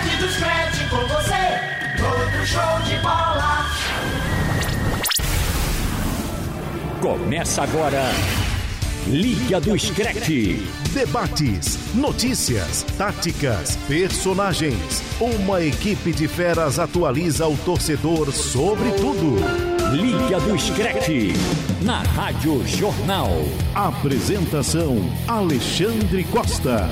Red do Scratch com você, todo show de bola. Começa agora. Liga do Screte. Debates, notícias, táticas, personagens. Uma equipe de feras atualiza o torcedor sobre tudo. Liga do Screte. Na Rádio Jornal. Apresentação: Alexandre Costa.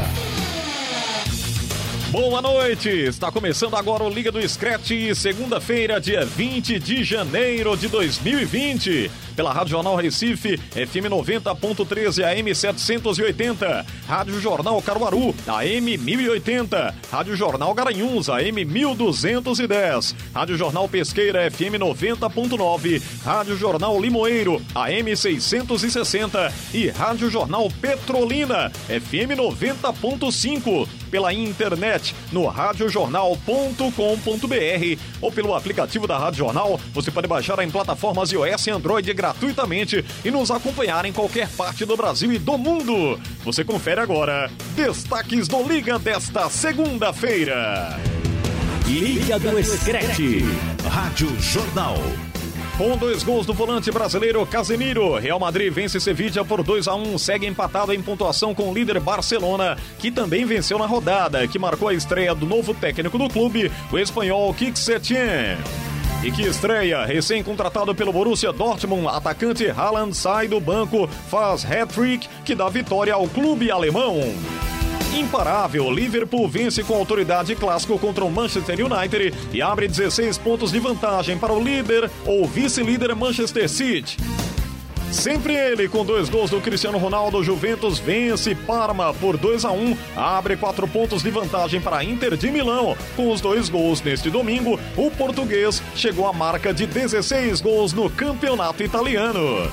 Boa noite! Está começando agora o Liga do Scratch, segunda-feira, dia 20 de janeiro de 2020. Pela Rádio Jornal Recife, FM 90.13 AM 780. Rádio Jornal Caruaru, AM 1080. Rádio Jornal Garanhuns, AM 1210. Rádio Jornal Pesqueira, FM 90.9. Rádio Jornal Limoeiro, AM 660. E Rádio Jornal Petrolina, FM 90.5. Pela internet no radiojornal.com.br ou pelo aplicativo da Rádio Jornal. Você pode baixar em plataformas iOS e Android gratuitamente e nos acompanhar em qualquer parte do Brasil e do mundo. Você confere agora destaques do Liga desta segunda-feira. Liga do Screte. Rádio Jornal. Com dois gols do volante brasileiro Casemiro, Real Madrid vence Sevilla por 2 a 1 segue empatado em pontuação com o líder Barcelona, que também venceu na rodada, que marcou a estreia do novo técnico do clube, o espanhol Kik Setien. E que estreia, recém-contratado pelo Borussia Dortmund, atacante Haaland sai do banco, faz hat-trick que dá vitória ao clube alemão. Imparável, Liverpool vence com autoridade clássico contra o Manchester United e abre 16 pontos de vantagem para o líder ou vice-líder Manchester City. Sempre ele, com dois gols do Cristiano Ronaldo, Juventus vence Parma por 2 a 1 abre quatro pontos de vantagem para Inter de Milão. Com os dois gols neste domingo, o português chegou à marca de 16 gols no campeonato italiano.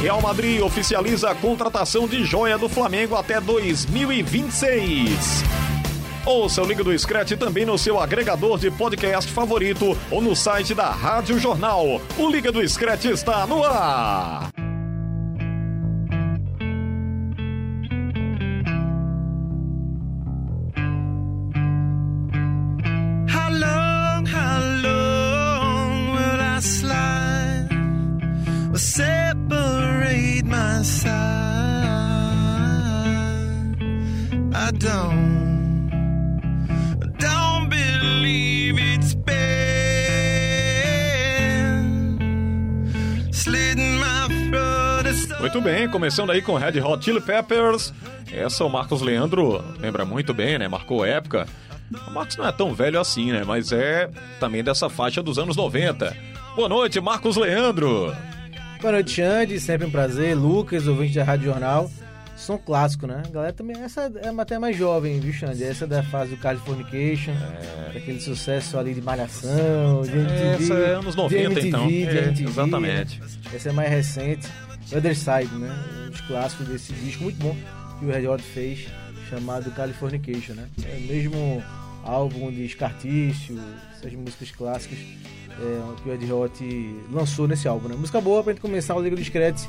Real Madrid oficializa a contratação de joia do Flamengo até 2026. Ouça o Liga do Scratch também no seu agregador de podcast favorito ou no site da Rádio Jornal. O Liga do Scratch está no ar. Muito bem, começando aí com Red Hot Chili Peppers. Essa o Marcos Leandro lembra muito bem, né? Marcou época. O Marcos não é tão velho assim, né? Mas é também dessa faixa dos anos 90. Boa noite, Marcos Leandro. Boa noite, Xande. Sempre um prazer. Lucas, ouvinte da Rádio Jornal. Som clássico, né? A galera também. Essa é até mais jovem, viu, Xande? Essa é da fase do Californication. Aquele sucesso ali de Malhação, de MTV. Essa é anos 90, de MTV, então. É, exatamente. Essa é mais recente. Other Side, né? Um dos clássicos desse disco muito bom que o Red Hot fez, chamado Californication, né? É o mesmo álbum de Escartício, essas músicas clássicas é, que o Red Hot lançou nesse álbum, né? Música boa pra gente começar o Liga dos Screts,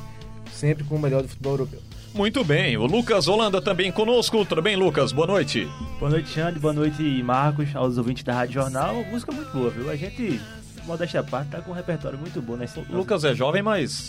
sempre com o melhor do futebol europeu. Muito bem, o Lucas Holanda também conosco. Tudo bem, Lucas? Boa noite. Boa noite, Xande. Boa noite, Marcos, aos ouvintes da Rádio Jornal. Música muito boa, viu? A gente, modéstia à parte, tá com um repertório muito bom O Lucas é jovem, mas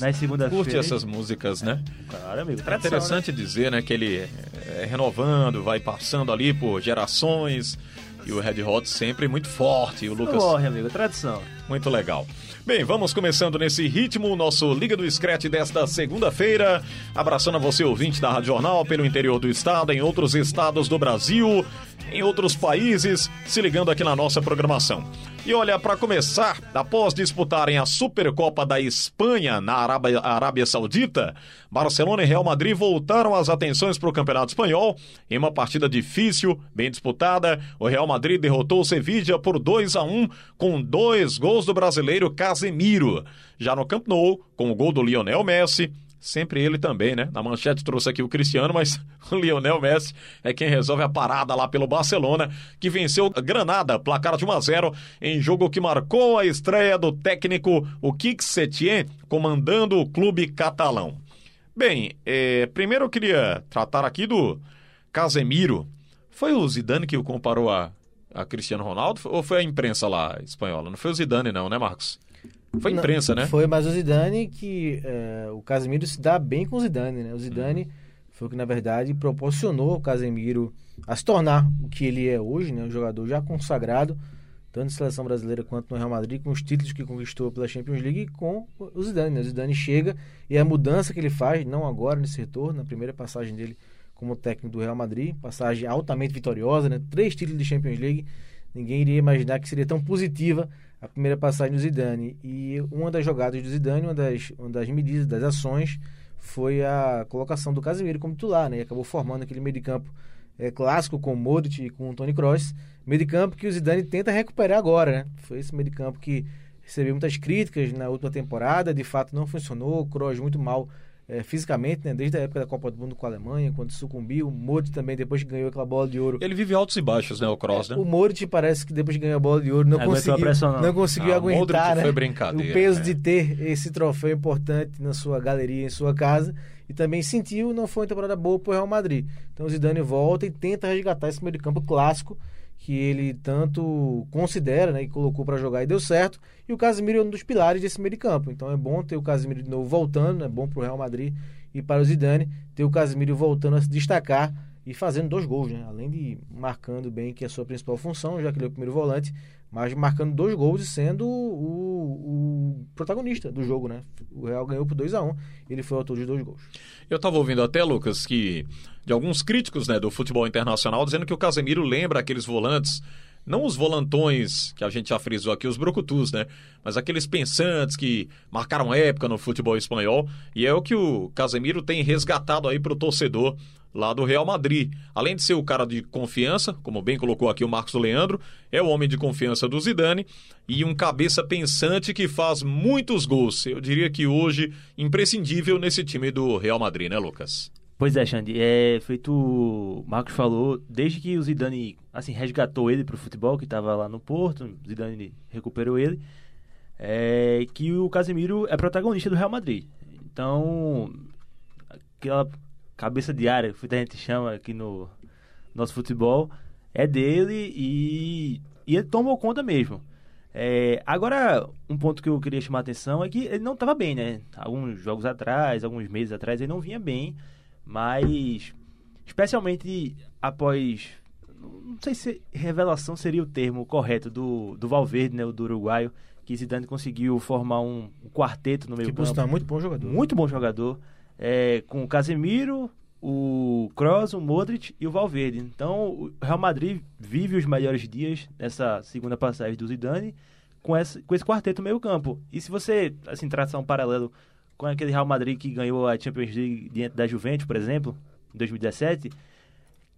curte essas músicas, né? Claro, amigo. É tradição, interessante dizer, né, que ele é renovando, vai passando ali por gerações. E o Red Hot sempre muito forte. E o Né? Lucas morre, amigo. Tradição. Muito legal. Bem, vamos começando nesse ritmo o nosso Liga do Scratch desta segunda-feira. Abraçando a você, ouvinte da Rádio Jornal, pelo interior do estado, em outros estados do Brasil, em outros países, se ligando aqui na nossa programação. E olha, para começar, após disputarem a Supercopa da Espanha na Arábia, Arábia Saudita, Barcelona e Real Madrid voltaram as atenções para o Campeonato Espanhol. Em uma partida difícil, bem disputada, o Real Madrid derrotou o Sevilla por 2 a 1 com dois gols do brasileiro Casemiro. Já no Camp Nou, com o gol do Lionel Messi, Sempre ele também, né? Na manchete trouxe aqui o Cristiano, mas o Lionel Messi é quem resolve a parada lá pelo Barcelona, que venceu Granada, placar de 1 a 0 em jogo que marcou a estreia do técnico o Kik Setien, comandando o clube catalão. Bem, é, primeiro eu queria tratar aqui do Casemiro. Foi o Zidane que o comparou a a Cristiano Ronaldo ou foi a imprensa lá espanhola? Não foi o Zidane não, né, Marcos? Foi a Não, imprensa, né? Foi, mas o Zidane que é, o Casemiro se dá bem com o Zidane, né? O Zidane foi o que na verdade proporcionou o Casemiro a se tornar o que ele é hoje, né? Um jogador já consagrado tanto na seleção brasileira quanto no Real Madrid, com os títulos que conquistou pela Champions League e com o Zidane. Né? O Zidane chega e a mudança que ele faz, não agora nesse retorno, na primeira passagem dele como técnico do Real Madrid, passagem altamente vitoriosa, né? Três títulos de Champions League. Ninguém iria imaginar que seria tão positiva a primeira passagem do Zidane. E uma das jogadas do Zidane, uma das, uma das medidas, das ações, foi a colocação do Casemiro como titular, né? E acabou formando aquele meio de campo é, clássico com o Modric e com o Toni Kroos. Meio de campo que o Zidane tenta recuperar agora, né? Foi esse meio de campo que recebeu muitas críticas na última temporada, de fato não funcionou, o Kroos muito mal é, fisicamente, né? Desde a época da Copa do Mundo com a Alemanha, quando sucumbiu, o Modric também depois que ganhou aquela bola de ouro. Ele vive altos e baixos, né, o Cross, né? O Modric parece que depois que ganhou a bola de ouro não Aguentou a conseguiu, pressão, não. não conseguiu Ah, aguentar, né? o peso né? de ter esse troféu importante na sua galeria, em sua casa, e também sentiu não foi uma temporada boa para o Real Madrid. Então o Zidane volta e tenta resgatar esse meio de campo clássico que ele tanto considera, né, e colocou para jogar e deu certo. E o Casemiro é um dos pilares desse meio de campo. Então é bom ter o Casemiro de novo voltando, é bom para o Real Madrid e para o Zidane ter o Casemiro voltando a se destacar e fazendo dois gols, né? Além de marcando bem que é a sua principal função, já que ele é o primeiro volante, mas marcando dois gols e sendo o, o protagonista do jogo, né? O Real ganhou por 2 a 1 ele foi o autor de dois gols. Eu estava ouvindo até, Lucas, que de alguns críticos né, do futebol internacional dizendo que o Casemiro lembra aqueles volantes, não os volantões que a gente já frisou aqui, os brucutus, né? Mas aqueles pensantes que marcaram época no futebol espanhol. E é o que o Casemiro tem resgatado aí para o torcedor lá do Real Madrid. Além de ser o cara de confiança, como bem colocou aqui o Marcos Leandro, é o homem de confiança do Zidane e um cabeça pensante que faz muitos gols. Eu diria que hoje imprescindível nesse time do Real Madrid, né, Lucas? Pois é, Xande, é feito o Marcos falou, desde que o Zidane assim resgatou ele pro futebol, que estava lá no Porto, o Zidane recuperou ele, é que o Casemiro é protagonista do Real Madrid. Então, aquela cabeça de área que a gente chama aqui no nosso futebol é dele e, e ele tomou conta mesmo. É, agora, um ponto que eu queria chamar a atenção é que ele não estava bem, né? Alguns jogos atrás, alguns meses atrás, ele não vinha bem, mas especialmente após. Não sei se revelação seria o termo correto do, do Valverde, né? O do uruguaio, que Zidane conseguiu formar um, um quarteto no meio Que campo. sinal é muito bom jogador. Muito bom jogador. É, com o Casemiro, o Kroos, o Modric e o Valverde. Então, o Real Madrid vive os melhores dias nessa segunda passagem do Zidane com esse, com esse quarteto meio campo. E se você, assim, traçar um paralelo com aquele Real Madrid que ganhou a Champions League diante da Juventus, por exemplo, em 2017,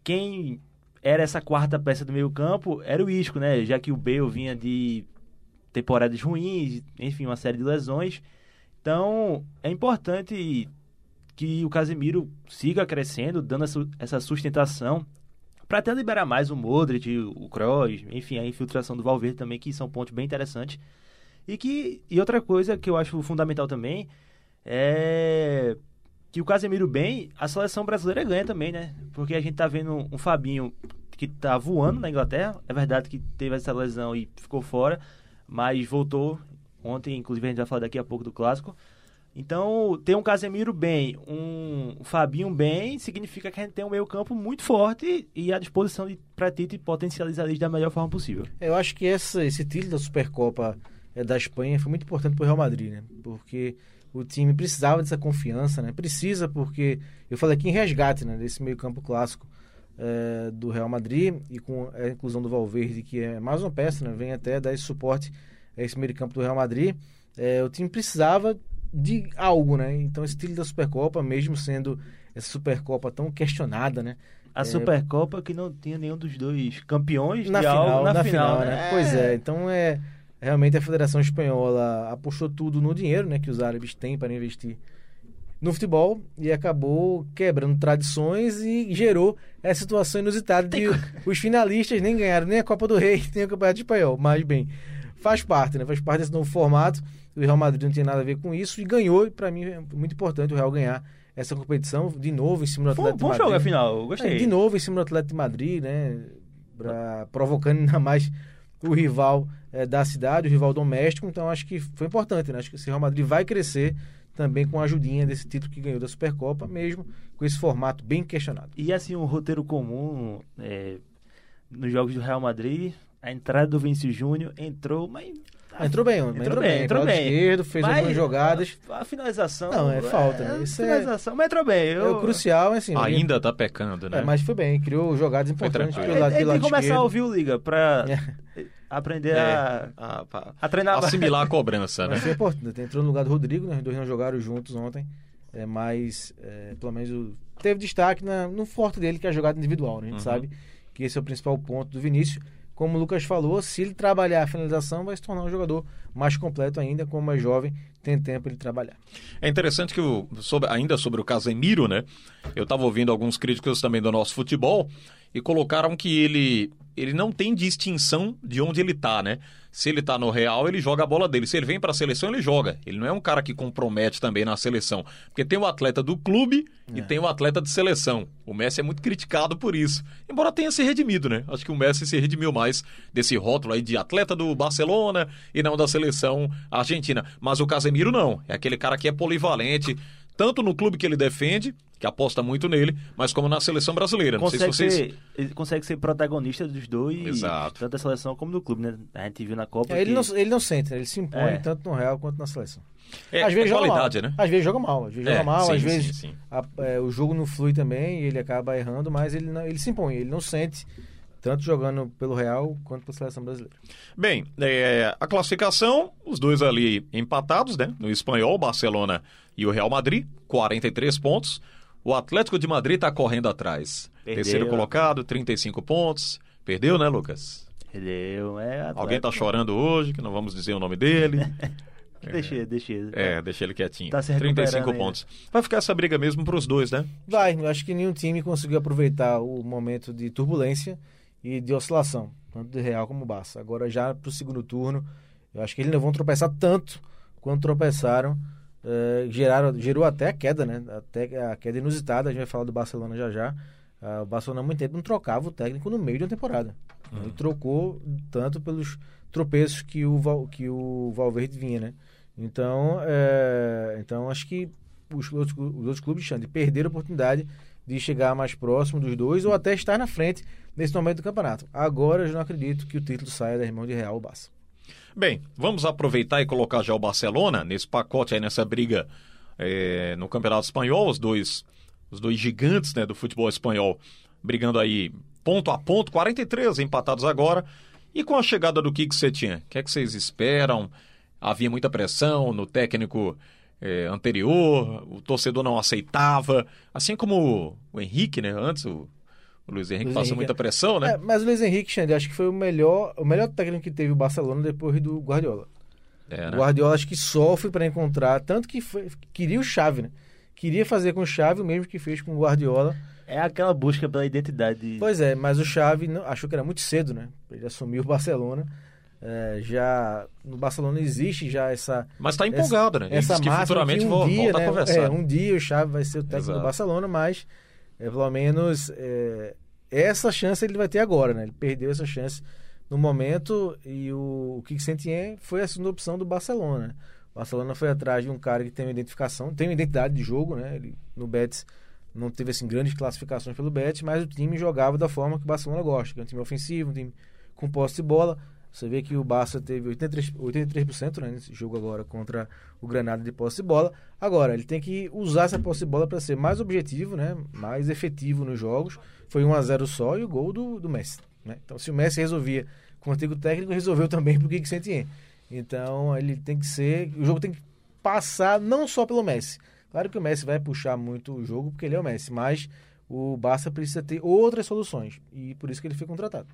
quem era essa quarta peça do meio campo era o Isco, né? Já que o Bale vinha de temporadas ruins, enfim, uma série de lesões. Então, é importante que o Casemiro siga crescendo, dando essa- sustentação para até liberar mais o Modric, o Kroos, enfim, a infiltração do Valverde também, que são pontos bem interessantes. E que e outra coisa que eu acho fundamental também é que o Casemiro bem, a seleção brasileira ganha também, né? Porque a gente tá vendo um Fabinho que tá voando na Inglaterra. É verdade que teve essa lesão e ficou fora, mas voltou ontem, inclusive a gente vai falar daqui a pouco do clássico. Então, ter um Casemiro bem, um Fabinho bem, significa que a gente tem um meio-campo muito forte e à disposição pra Tite potencializar eles da melhor forma possível. Eu acho que essa, esse título da Supercopa eh, da Espanha foi muito importante para o Real Madrid, né? Porque o time precisava dessa confiança, né? Precisa porque eu falei aqui em resgate, né? Desse meio campo clássico eh, do Real Madrid e com a inclusão do Valverde, que é mais uma peça, né? Vem até dar esse suporte a esse meio campo do Real Madrid. Eh, o time precisava de algo, né? Então esse título da Supercopa, mesmo sendo essa Supercopa tão questionada, né? A É, Supercopa que não tinha nenhum dos dois campeões na de final, algo na, na, final, final, né? Pois é, então é realmente a Federação Espanhola apostou tudo no dinheiro, né, que os árabes têm para investir no futebol e acabou quebrando tradições e gerou essa situação inusitada de os finalistas nem ganharam nem a Copa do Rei, nem o Campeonato Espanhol, mas bem, faz parte, né? Faz parte desse novo formato. O Real Madrid não tem nada a ver com isso e ganhou, e para mim é muito importante o Real ganhar essa competição de novo em cima do Foi um Atlético bom de jogo, Madrid. afinal. Gostei. É, de novo em cima do Atlético de Madrid, né? pra- provocando ainda mais o rival eh, da cidade, o rival doméstico. Então acho que foi importante, né? Acho que esse Real Madrid vai crescer também com a ajudinha desse título que ganhou da Supercopa, mesmo com esse formato bem questionado. E assim, um roteiro comum é, nos jogos do Real Madrid, a entrada do Vinícius Júnior entrou, mas. Ah, entrou bem, entrou, Entrou bem, bem, entrou bem. esquerdo, fez Mas algumas jogadas. A, a finalização. Não, é falta, né? Isso é- finalização, mas entrou bem. É Eu, o crucial, assim. Ainda tá pecando, né? É, mas foi bem, criou jogadas importantes pelo lado, Ele, ele tem que começar a ouvir o Liga pra É. aprender É, a, a- a- a treinar assimilar a cobrança, né? Mas foi importante. Entrou no lugar do Rodrigo, né? Os dois não jogaram juntos ontem. É, mas, é, pelo menos, o- teve destaque na- no forte dele, que é a jogada individual. Né? A gente Uhum. sabe que esse é o principal ponto do Vinícius. Como o Lucas falou, se ele trabalhar a finalização, vai se tornar um jogador mais completo ainda. Como é jovem, tem tempo ele trabalhar. É interessante que, o, sobre- ainda sobre o Casemiro, né? Eu estava ouvindo alguns críticos também do nosso futebol e colocaram que ele, ele não tem distinção de onde ele tá, né? Se ele tá no Real, ele joga a bola dele. Se ele vem para a seleção, ele joga. Ele não é um cara que compromete também na seleção. Porque tem o atleta do clube e tem o atleta de seleção. O Messi é muito criticado por isso. Embora tenha se redimido, né? Acho que o Messi se redimiu mais desse rótulo aí de atleta do Barcelona e não da seleção argentina. Mas o Casemiro não. É aquele cara que é polivalente, tanto no clube que ele defende, que aposta muito nele, mas como na seleção brasileira. Não sei se Consegue, vocês. ser, ele consegue ser protagonista dos dois, Exato. tanto da seleção como do clube, né? A gente viu na Copa. É, ele, que- não, ele não sente, né? ele se impõe É. tanto no Real quanto na seleção. É, às vezes é joga qualidade, mal. né? Às vezes joga mal, às vezes É, joga mal, sim, às sim, vezes sim. a- é, o jogo não flui também e ele acaba errando, mas ele, não- ele se impõe, ele não sente, tanto jogando pelo Real quanto pela seleção brasileira. Bem, é, a classificação, os dois ali empatados, né? No espanhol, Barcelona e o Real Madrid, 43 pontos. O Atlético de Madrid está correndo atrás. Perdeu. Terceiro colocado, 35 pontos. Perdeu, né, Lucas? Perdeu, é Alguém tá atleta. chorando hoje, que não vamos dizer o nome dele. Deixa, ele, deixa. ele. É, deixa ele quietinho. Tá se 35 recuperando ainda. pontos. Vai ficar essa briga mesmo pros dois, né? Vai, eu acho que nenhum time conseguiu aproveitar o momento de turbulência e de oscilação, tanto do Real como do Barça. Agora já pro segundo turno, eu acho que eles não vão tropeçar tanto quanto tropeçaram. Eh, geraram, gerou até a queda, né? Até a queda inusitada, a gente vai falar do Barcelona já já. Ah, o Barcelona há muito tempo não trocava o técnico no meio de uma temporada. Ele trocou tanto pelos tropeços que o, Val- que o Valverde vinha, né? Então, é, então acho que os outros, os outros clubes, Xande, perderam a oportunidade de chegar mais próximo dos dois ou até estar na frente nesse momento do campeonato. Agora eu já não acredito que o título saia da irmão de Real Barça. Bem, vamos aproveitar e colocar já o Barcelona nesse pacote aí, nessa briga é, no Campeonato Espanhol, os dois, os dois gigantes né, do futebol espanhol brigando aí ponto a ponto, 43 empatados agora. E com a chegada do Kik Setien, o que é que vocês esperam? Havia muita pressão no técnico é, anterior, o torcedor não aceitava, assim como o Henrique, né? Antes o, o Luiz Henrique Luiz passou Henrique, muita é. pressão, né? É, mas o Luiz Henrique, Xande, acho que foi o melhor, o melhor técnico que teve o Barcelona depois do Guardiola. É, O né? Guardiola acho que sofre para encontrar, tanto que foi, queria o Xavi, né? Queria fazer com o Xavi o mesmo que fez com o Guardiola. É aquela busca pela identidade. Pois é, mas o Xavi não- achou que era muito cedo, né? Ele assumir o Barcelona. É, já no Barcelona existe já essa Mas tá empolgado, né? Ele essa disse que máxima futuramente que um dia, volta né, a conversar. É, um dia o Xavi vai ser o técnico Exato. do Barcelona, mas é, pelo menos é, essa chance ele vai ter agora, né? Ele perdeu essa chance no momento e o, o Kik Setien foi a segunda opção do Barcelona. O Barcelona foi atrás de um cara que tem uma identificação, tem uma identidade de jogo, né? Ele, no Betis não teve assim grandes classificações pelo Betis, mas o time jogava da forma que o Barcelona gosta, que é um time ofensivo, um time com posse de bola. Você vê que o Barça teve 83%, 83% né, nesse jogo agora contra o Granada de posse de bola. Agora, ele tem que usar essa posse de bola para ser mais objetivo, né, mais efetivo nos jogos. Foi 1 a 0 só e o gol do, do Messi. Né? Então, se o Messi resolvia com o antigo técnico, resolveu também para o Kik Setien. Então, ele tem que ser... O jogo tem que passar não só pelo Messi. Claro que o Messi vai puxar muito o jogo, porque ele é o Messi, mas o Barça precisa ter outras soluções. E por isso que ele foi contratado.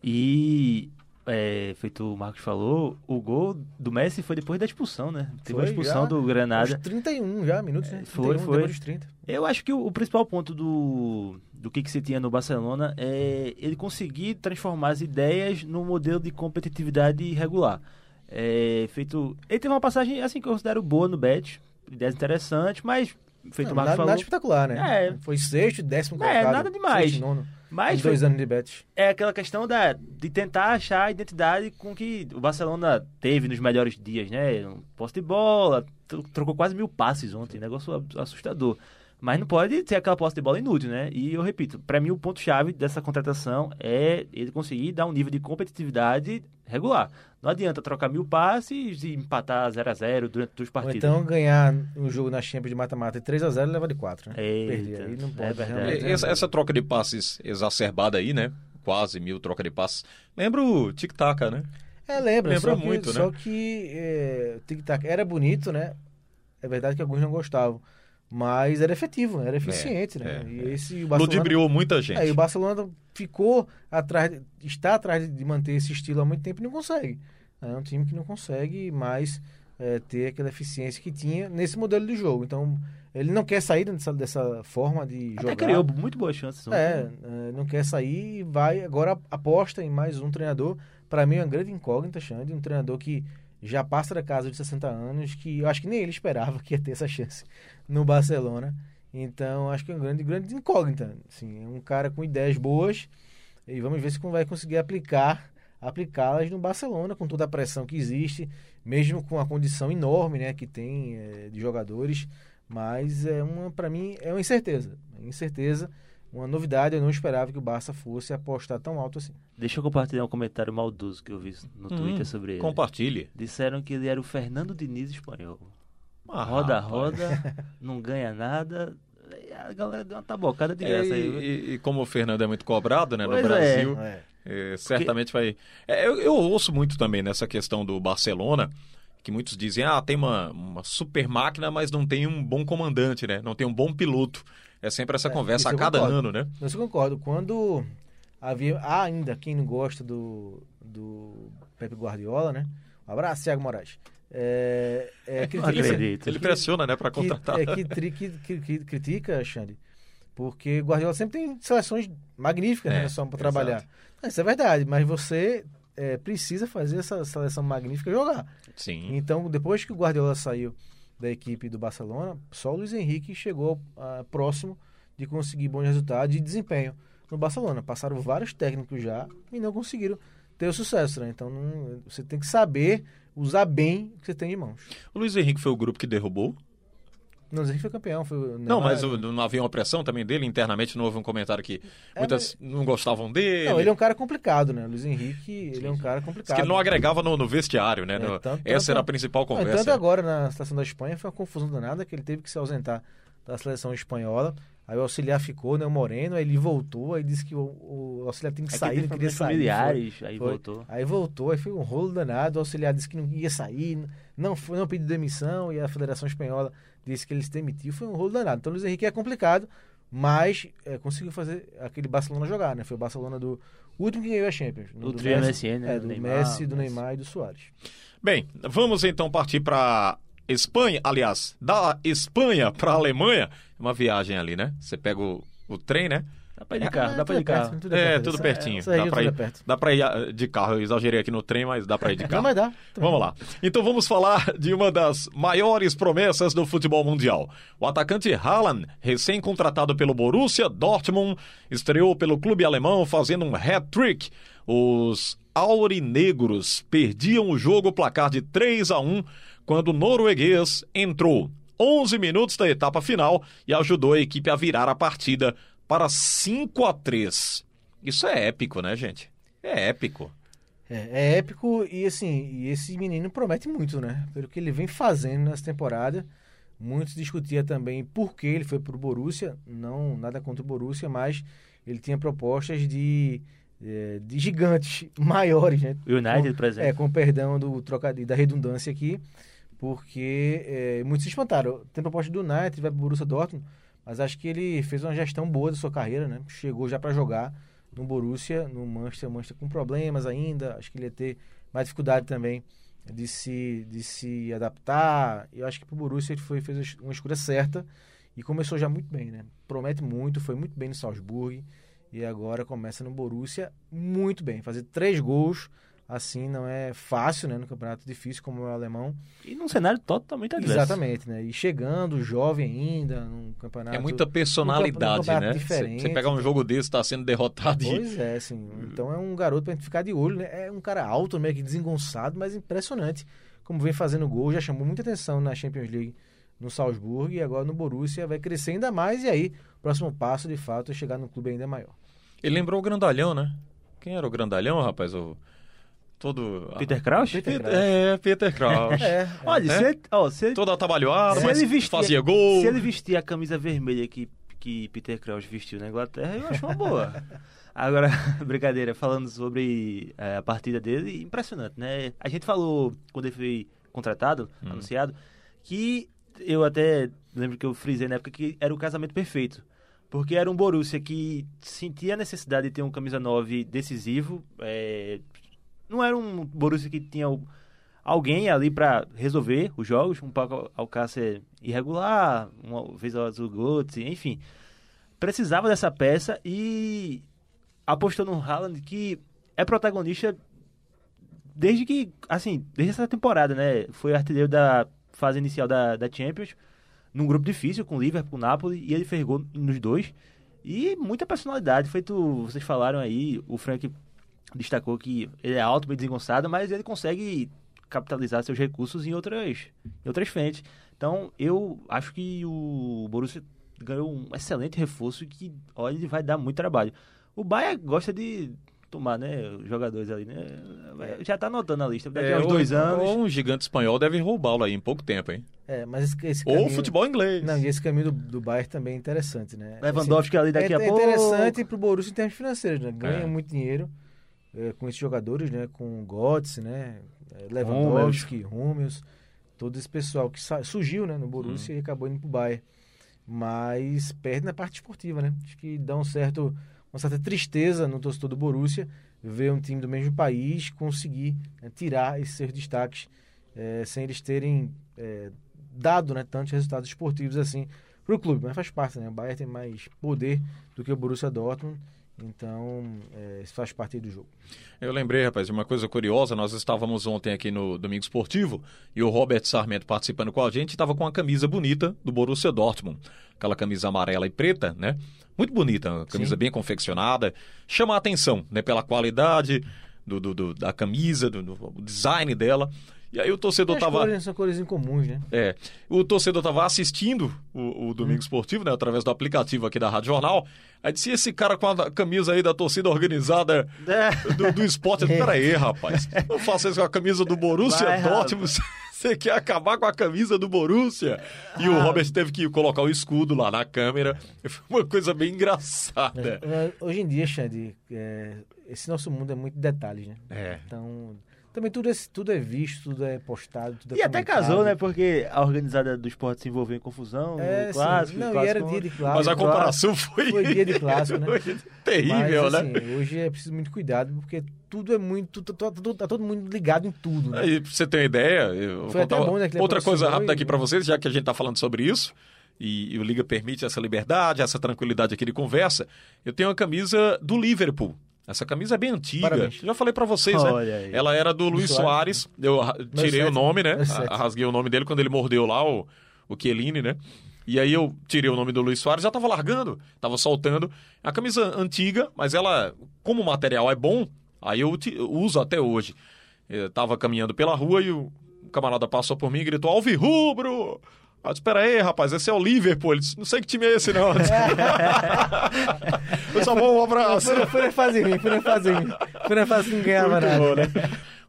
E, é, feito o Marcos falou, o gol do Messi foi depois da expulsão, né? Teve Foi a expulsão do Granada. 31 já, minutos, né? foi, 31, foi. depois dos 30. Eu acho que o, o principal ponto do, do que, que se tinha no Barcelona é ele conseguir transformar as ideias num modelo de competitividade regular. É, feito, ele teve uma passagem assim que eu considero boa no Bet, ideias interessantes, mas feito Não, o Marcos nada, falou. nada espetacular, né? É. Foi sexto, décimo É, colocado. nada demais. sexto, nono. Mas Os foi- dois anos de Betis. é aquela questão da, de tentar achar a identidade com que o Barcelona teve nos melhores dias, né? Um posse de bola, tro- trocou quase mil passes ontem, negócio assustador. Mas não pode ser aquela posse de bola inútil, né? E eu repito, para mim o ponto-chave dessa contratação é ele conseguir dar um nível de competitividade regular. Não adianta trocar mil passes e empatar 0 a 0 durante duas Ou partidas. então ganhar um jogo na Champions de mata-mata de 3x0 e levar de 4, né? Eita, Perder aí não é pode. verdade. realmente. Essa, essa troca de passes exacerbada aí, né? Quase mil troca de passes. Lembra o tic-tac, né? É, lembra, Lembra só que, muito, né? Só que é, o tic-tac era bonito, né? É verdade que alguns não gostavam. Mas era efetivo, era eficiente, né? é, e é. esse o Barcelona, Ludibriou muita gente. é, e o Barcelona ficou atrás, está atrás de manter esse estilo há muito tempo e não consegue. É um time que não consegue mais é, ter aquela eficiência que tinha nesse modelo de jogo. Então, ele não quer sair dessa, dessa forma de Até jogar. criou muito boas chances. É, é, não quer sair e vai agora aposta em mais um treinador. Para mim é uma grande incógnita, Xande, um treinador que já passa da casa de 60 anos, que eu acho que nem ele esperava que ia ter essa chance no Barcelona. Então, acho que é uma grande, grande incógnita. Assim, é um cara com ideias boas e vamos ver se vai conseguir aplicar aplicá-las no Barcelona com toda a pressão que existe, mesmo com a condição enorme, né, que tem é, de jogadores, mas é uma para mim é uma incerteza, é incerteza, uma novidade, eu não esperava que o Barça fosse apostar tão alto assim. Deixa eu compartilhar um comentário maldoso que eu vi no Hum, Twitter sobre ele. Compartilhe. Disseram que ele era o Fernando Diniz espanhol. Ah, roda, rapaz. roda, não ganha nada. E A galera deu uma tabocada de É, graça aí. e, e- como o Fernando é muito cobrado né, no Pois é. Brasil, É. é, certamente vai. É, eu, eu ouço muito também nessa questão do Barcelona, que muitos dizem: ah, tem uma, uma super máquina, mas não tem um bom comandante, né? Não tem um bom piloto. É sempre essa É, conversa a cada concordo. ano, né? Mas eu concordo, quando havia há ainda quem não gosta do, do Pepe Guardiola, né? Um abraço, Thiago Moraes. É, é, critica- acredito. Ele pressiona, né, para contratar. é, que, que- que- critica, Xande, porque Guardiola sempre tem seleções magníficas, É, né, só para trabalhar. Não, Isso é verdade, mas você é, precisa fazer essa seleção magnífica jogar. Sim. Então, depois que o Guardiola saiu da equipe do Barcelona, só o Luiz Henrique chegou ah, próximo de conseguir bons resultados e desempenho no Barcelona. Passaram vários técnicos já e não conseguiram ter o sucesso, né? Então, não- você tem que saber usar bem o que você tem de mãos. O Luiz Henrique foi o grupo que derrubou. Não, o Henrique foi campeão. Foi, o Não, Neymar- mas o- não havia uma pressão também dele internamente, não houve um comentário que muitas não gostavam dele. É, Não, ele é um cara complicado, né? O Luiz Henrique, ele é um cara Diz complicado. que ele não agregava no, no vestiário, né? É, No- tanto- essa tanto- era a principal Não, conversa. tanto agora na situação da Espanha foi uma confusão danada que ele teve que se ausentar da seleção espanhola. Aí o auxiliar ficou, né? O Moreno, aí ele voltou, aí disse que o, o auxiliar tem que É que sair, não queria sair. familiares, aí foi. voltou. Aí voltou, aí foi um rolo danado, o auxiliar disse que não ia sair, não, foi, não pediu demissão, e a Federação Espanhola disse que ele se demitiu, foi um rolo danado. Então o Luiz Henrique é complicado, mas é, conseguiu fazer aquele Barcelona jogar, né? Foi o Barcelona do último que ganhou a Champions. O do trio Messi, MSN, né? é, Do do Neymar, Messi, do Messi. Neymar e do Soares. Bem, vamos então partir para Espanha, aliás, da Espanha para Alemanha, uma viagem ali, né? Você pega o, o trem, né? Dá pra ir de carro, dá pra ir de tudo carro. perto, tudo É, perto. tudo pertinho. Dá pra, tudo ir, perto. dá pra ir de carro. Eu exagerei aqui no trem, mas dá pra ir de carro. Não, mas dá. Vamos lá. Então vamos falar de uma das maiores promessas do futebol mundial. O atacante Haaland, recém-contratado pelo Borussia Dortmund, estreou pelo clube alemão fazendo um hat-trick. Os aurinegros perdiam o jogo placar de 3 a 1 quando o norueguês entrou 11 minutos da etapa final e ajudou a equipe a virar a partida para 5 a 3. Isso é épico, né, gente? É épico. É, é épico e assim, e esse menino promete muito, né? Pelo que ele vem fazendo nessa temporada. Muitos discutia também por que ele foi pro Borussia, não nada contra o Borussia, mas ele tinha propostas de, eh, de gigantes maiores, né? O United, Com- por exemplo. É, com perdão do trocadilho, da redundância aqui, porque eh, muitos se espantaram. Tem proposta do United, vai pro Borussia Dortmund, mas acho que ele fez uma gestão boa da sua carreira, né? Chegou já para jogar no Borussia, no Manchester, o Manchester com problemas ainda, acho que ele ia ter mais dificuldade também de se, de se adaptar. Eu acho que pro Borussia ele foi, fez uma escolha certa e começou já muito bem, né? Promete muito, foi muito bem no Salzburg e agora começa no Borussia muito bem, fazer três gols assim, não é fácil, né? No campeonato difícil como é o alemão. E num cenário totalmente adverso. Exatamente, né? E chegando, jovem ainda, num campeonato. É muita personalidade, num campeonato né? diferente. Você pegar um jogo desse, tá sendo derrotado e Pois é, assim. Então é um garoto pra gente ficar de olho, né? É um cara alto, meio que desengonçado, mas impressionante. Como vem fazendo gol, já chamou muita atenção na Champions League no Salzburgo e agora no Borussia vai crescer ainda mais. E aí, o próximo passo, de fato, é chegar num clube ainda maior. Ele lembrou o Grandalhão, né? Quem era o Grandalhão, rapaz? O... Todo. Peter Crouch? Peter. É, Peter Crouch. É, Olha, É? se ele, ó, se ele- Todo atabalhoado, se mas ele vestia, fazia gol. Se ele vestir a camisa vermelha que, que Peter Crouch vestiu na Inglaterra, eu acho uma boa. Agora, brincadeira, falando sobre é, a partida dele, impressionante, né? A gente falou, quando ele foi contratado, Hum. anunciado, que eu até lembro que eu frisei na época que era o casamento perfeito. Porque era um Borussia que sentia a necessidade de ter um camisa 9 decisivo. é, não era um Borussia que tinha alguém ali para resolver os jogos. Um Paco Alcácer irregular, uma vez o Azul Götze, enfim. Precisava dessa peça e apostou no Haaland que é protagonista desde que, assim, desde essa temporada, né? Foi artilheiro da fase inicial da, da Champions, num grupo difícil com o Liverpool, Napoli, e ele fez gol nos dois. E muita personalidade, feito vocês falaram aí, o Frank destacou que ele é alto, bem desengonçado, mas ele consegue capitalizar seus recursos em outras, em outras frentes. Então, eu acho que o Borussia ganhou um excelente reforço que, olha, ele vai dar muito trabalho. O Bahia gosta de tomar, né, os jogadores ali, né? Já tá anotando a lista. Daqui a uns ou- dois anos... Ou um gigante espanhol deve roubá-lo aí em pouco tempo, hein? É, mas esse, esse Ou caminho- futebol inglês. Não, e esse caminho do, do Bayern também é interessante, né? Lewandowski ali daqui é, a é pouco. interessante pro Borussia em termos financeiros, né? Ganha É. muito dinheiro é, com esses jogadores, né? Com o Götze, né? É, Lewandowski, Hummels, todo esse pessoal que surgiu, né? No Borussia e acabou indo pro Bayern. Mas perde na parte esportiva, né? Acho que dá um certo, uma certa tristeza no torcedor do Borussia ver um time do mesmo país conseguir né, tirar esses seus destaques é, sem eles terem é, dado né, tantos resultados esportivos assim para o clube, mas faz parte, né? O Bayern tem mais poder do que o Borussia Dortmund, então é, isso faz parte do jogo. Eu lembrei, rapaz, de uma coisa curiosa. Nós estávamos ontem aqui no Domingo Esportivo e o Robert Sarmento participando com a gente estava com uma camisa bonita do Borussia Dortmund. Aquela camisa amarela e preta, né? Muito bonita, uma camisa Sim. bem confeccionada. Chama a atenção, né? Pela qualidade do, do- do- da camisa, do, do design dela. E aí o torcedor estava... cores são cores incomuns, né? É, o torcedor estava assistindo o, o Domingo Esportivo, né, através do aplicativo aqui da Rádio Jornal. Aí disse, "E esse cara com a camisa aí da torcida organizada do, do esporte, disse, peraí, rapaz, não faça isso com a camisa do Borussia Dortmund, você quer acabar com a camisa do Borussia? E o Robert teve que colocar o escudo lá na câmera, foi uma coisa bem engraçada. É, Hoje em dia, Xande, é, esse nosso mundo é muito detalhes, né? É. Então, também tudo é, tudo é visto, tudo é postado, tudo é E até casou, né? Porque a organizada do esporte se envolveu em confusão É, no sim. clássico. Não, o e clássico- era dia de clássico. Mas a comparação foi... Foi dia de clássico, né? terrível, Mas, né? assim, hoje é preciso muito cuidado, porque tudo é muito. Tá, tá- tá- tá todo mundo ligado em tudo, né? Aí, pra você ter uma ideia, eu vou Foi até contar bom, né, ele outra coisa rápida e- aqui pra vocês, já que a gente tá falando sobre isso, e, e o Liga permite essa liberdade, essa tranquilidade aqui de conversa. Eu tenho uma camisa do Liverpool. Essa camisa é bem antiga. Parabéns. Já falei pra vocês, Olha né? aí. Ela era do Luiz Soares, Soares. Eu tirei o nome, né? Rasguei o nome dele quando ele mordeu lá o, o Chiellini, né? E aí eu tirei o nome do Luiz Soares, já tava largando, tava soltando. A camisa antiga, mas ela, como o material é bom, aí eu uso até hoje. Eu tava caminhando pela rua e o camarada passou por mim e gritou: Alvi Rubro! Ah, espera aí, rapaz, esse é o Liverpool. Ele disse, não sei que time é esse, não. Eu só vou um abraço. Foi, foi fase ruim, foi fase ruim. Foi que não ganhava Muito nada. bom, né?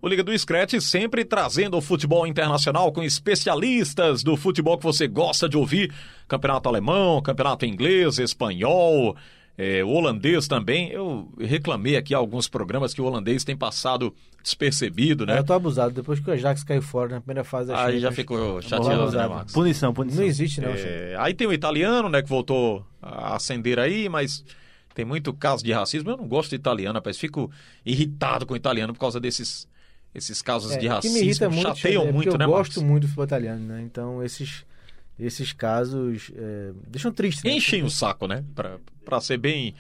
O Liga do Scratch sempre trazendo o futebol internacional com especialistas do futebol que você gosta de ouvir. Campeonato alemão, campeonato inglês, espanhol, é, holandês também. Eu reclamei aqui alguns programas que o holandês tem passado despercebido, né? Eu tô abusado. Depois que o Ajax caiu fora na primeira fase da Aí já ficou chateado, né. Max? Punição, punição. Não existe. Xande. É, aí tem o italiano, né, que voltou a acender aí, mas tem muito caso de racismo. Eu não gosto de italiano, rapaz. Fico irritado com o italiano por causa desses esses casos É, de o que racismo. me irrita muito, Chateiam é muito, né, eu Max? gosto muito do futebol italiano, né? Então esses, esses casos é, deixam triste, né? Enchem o saco, né? Pra ser bem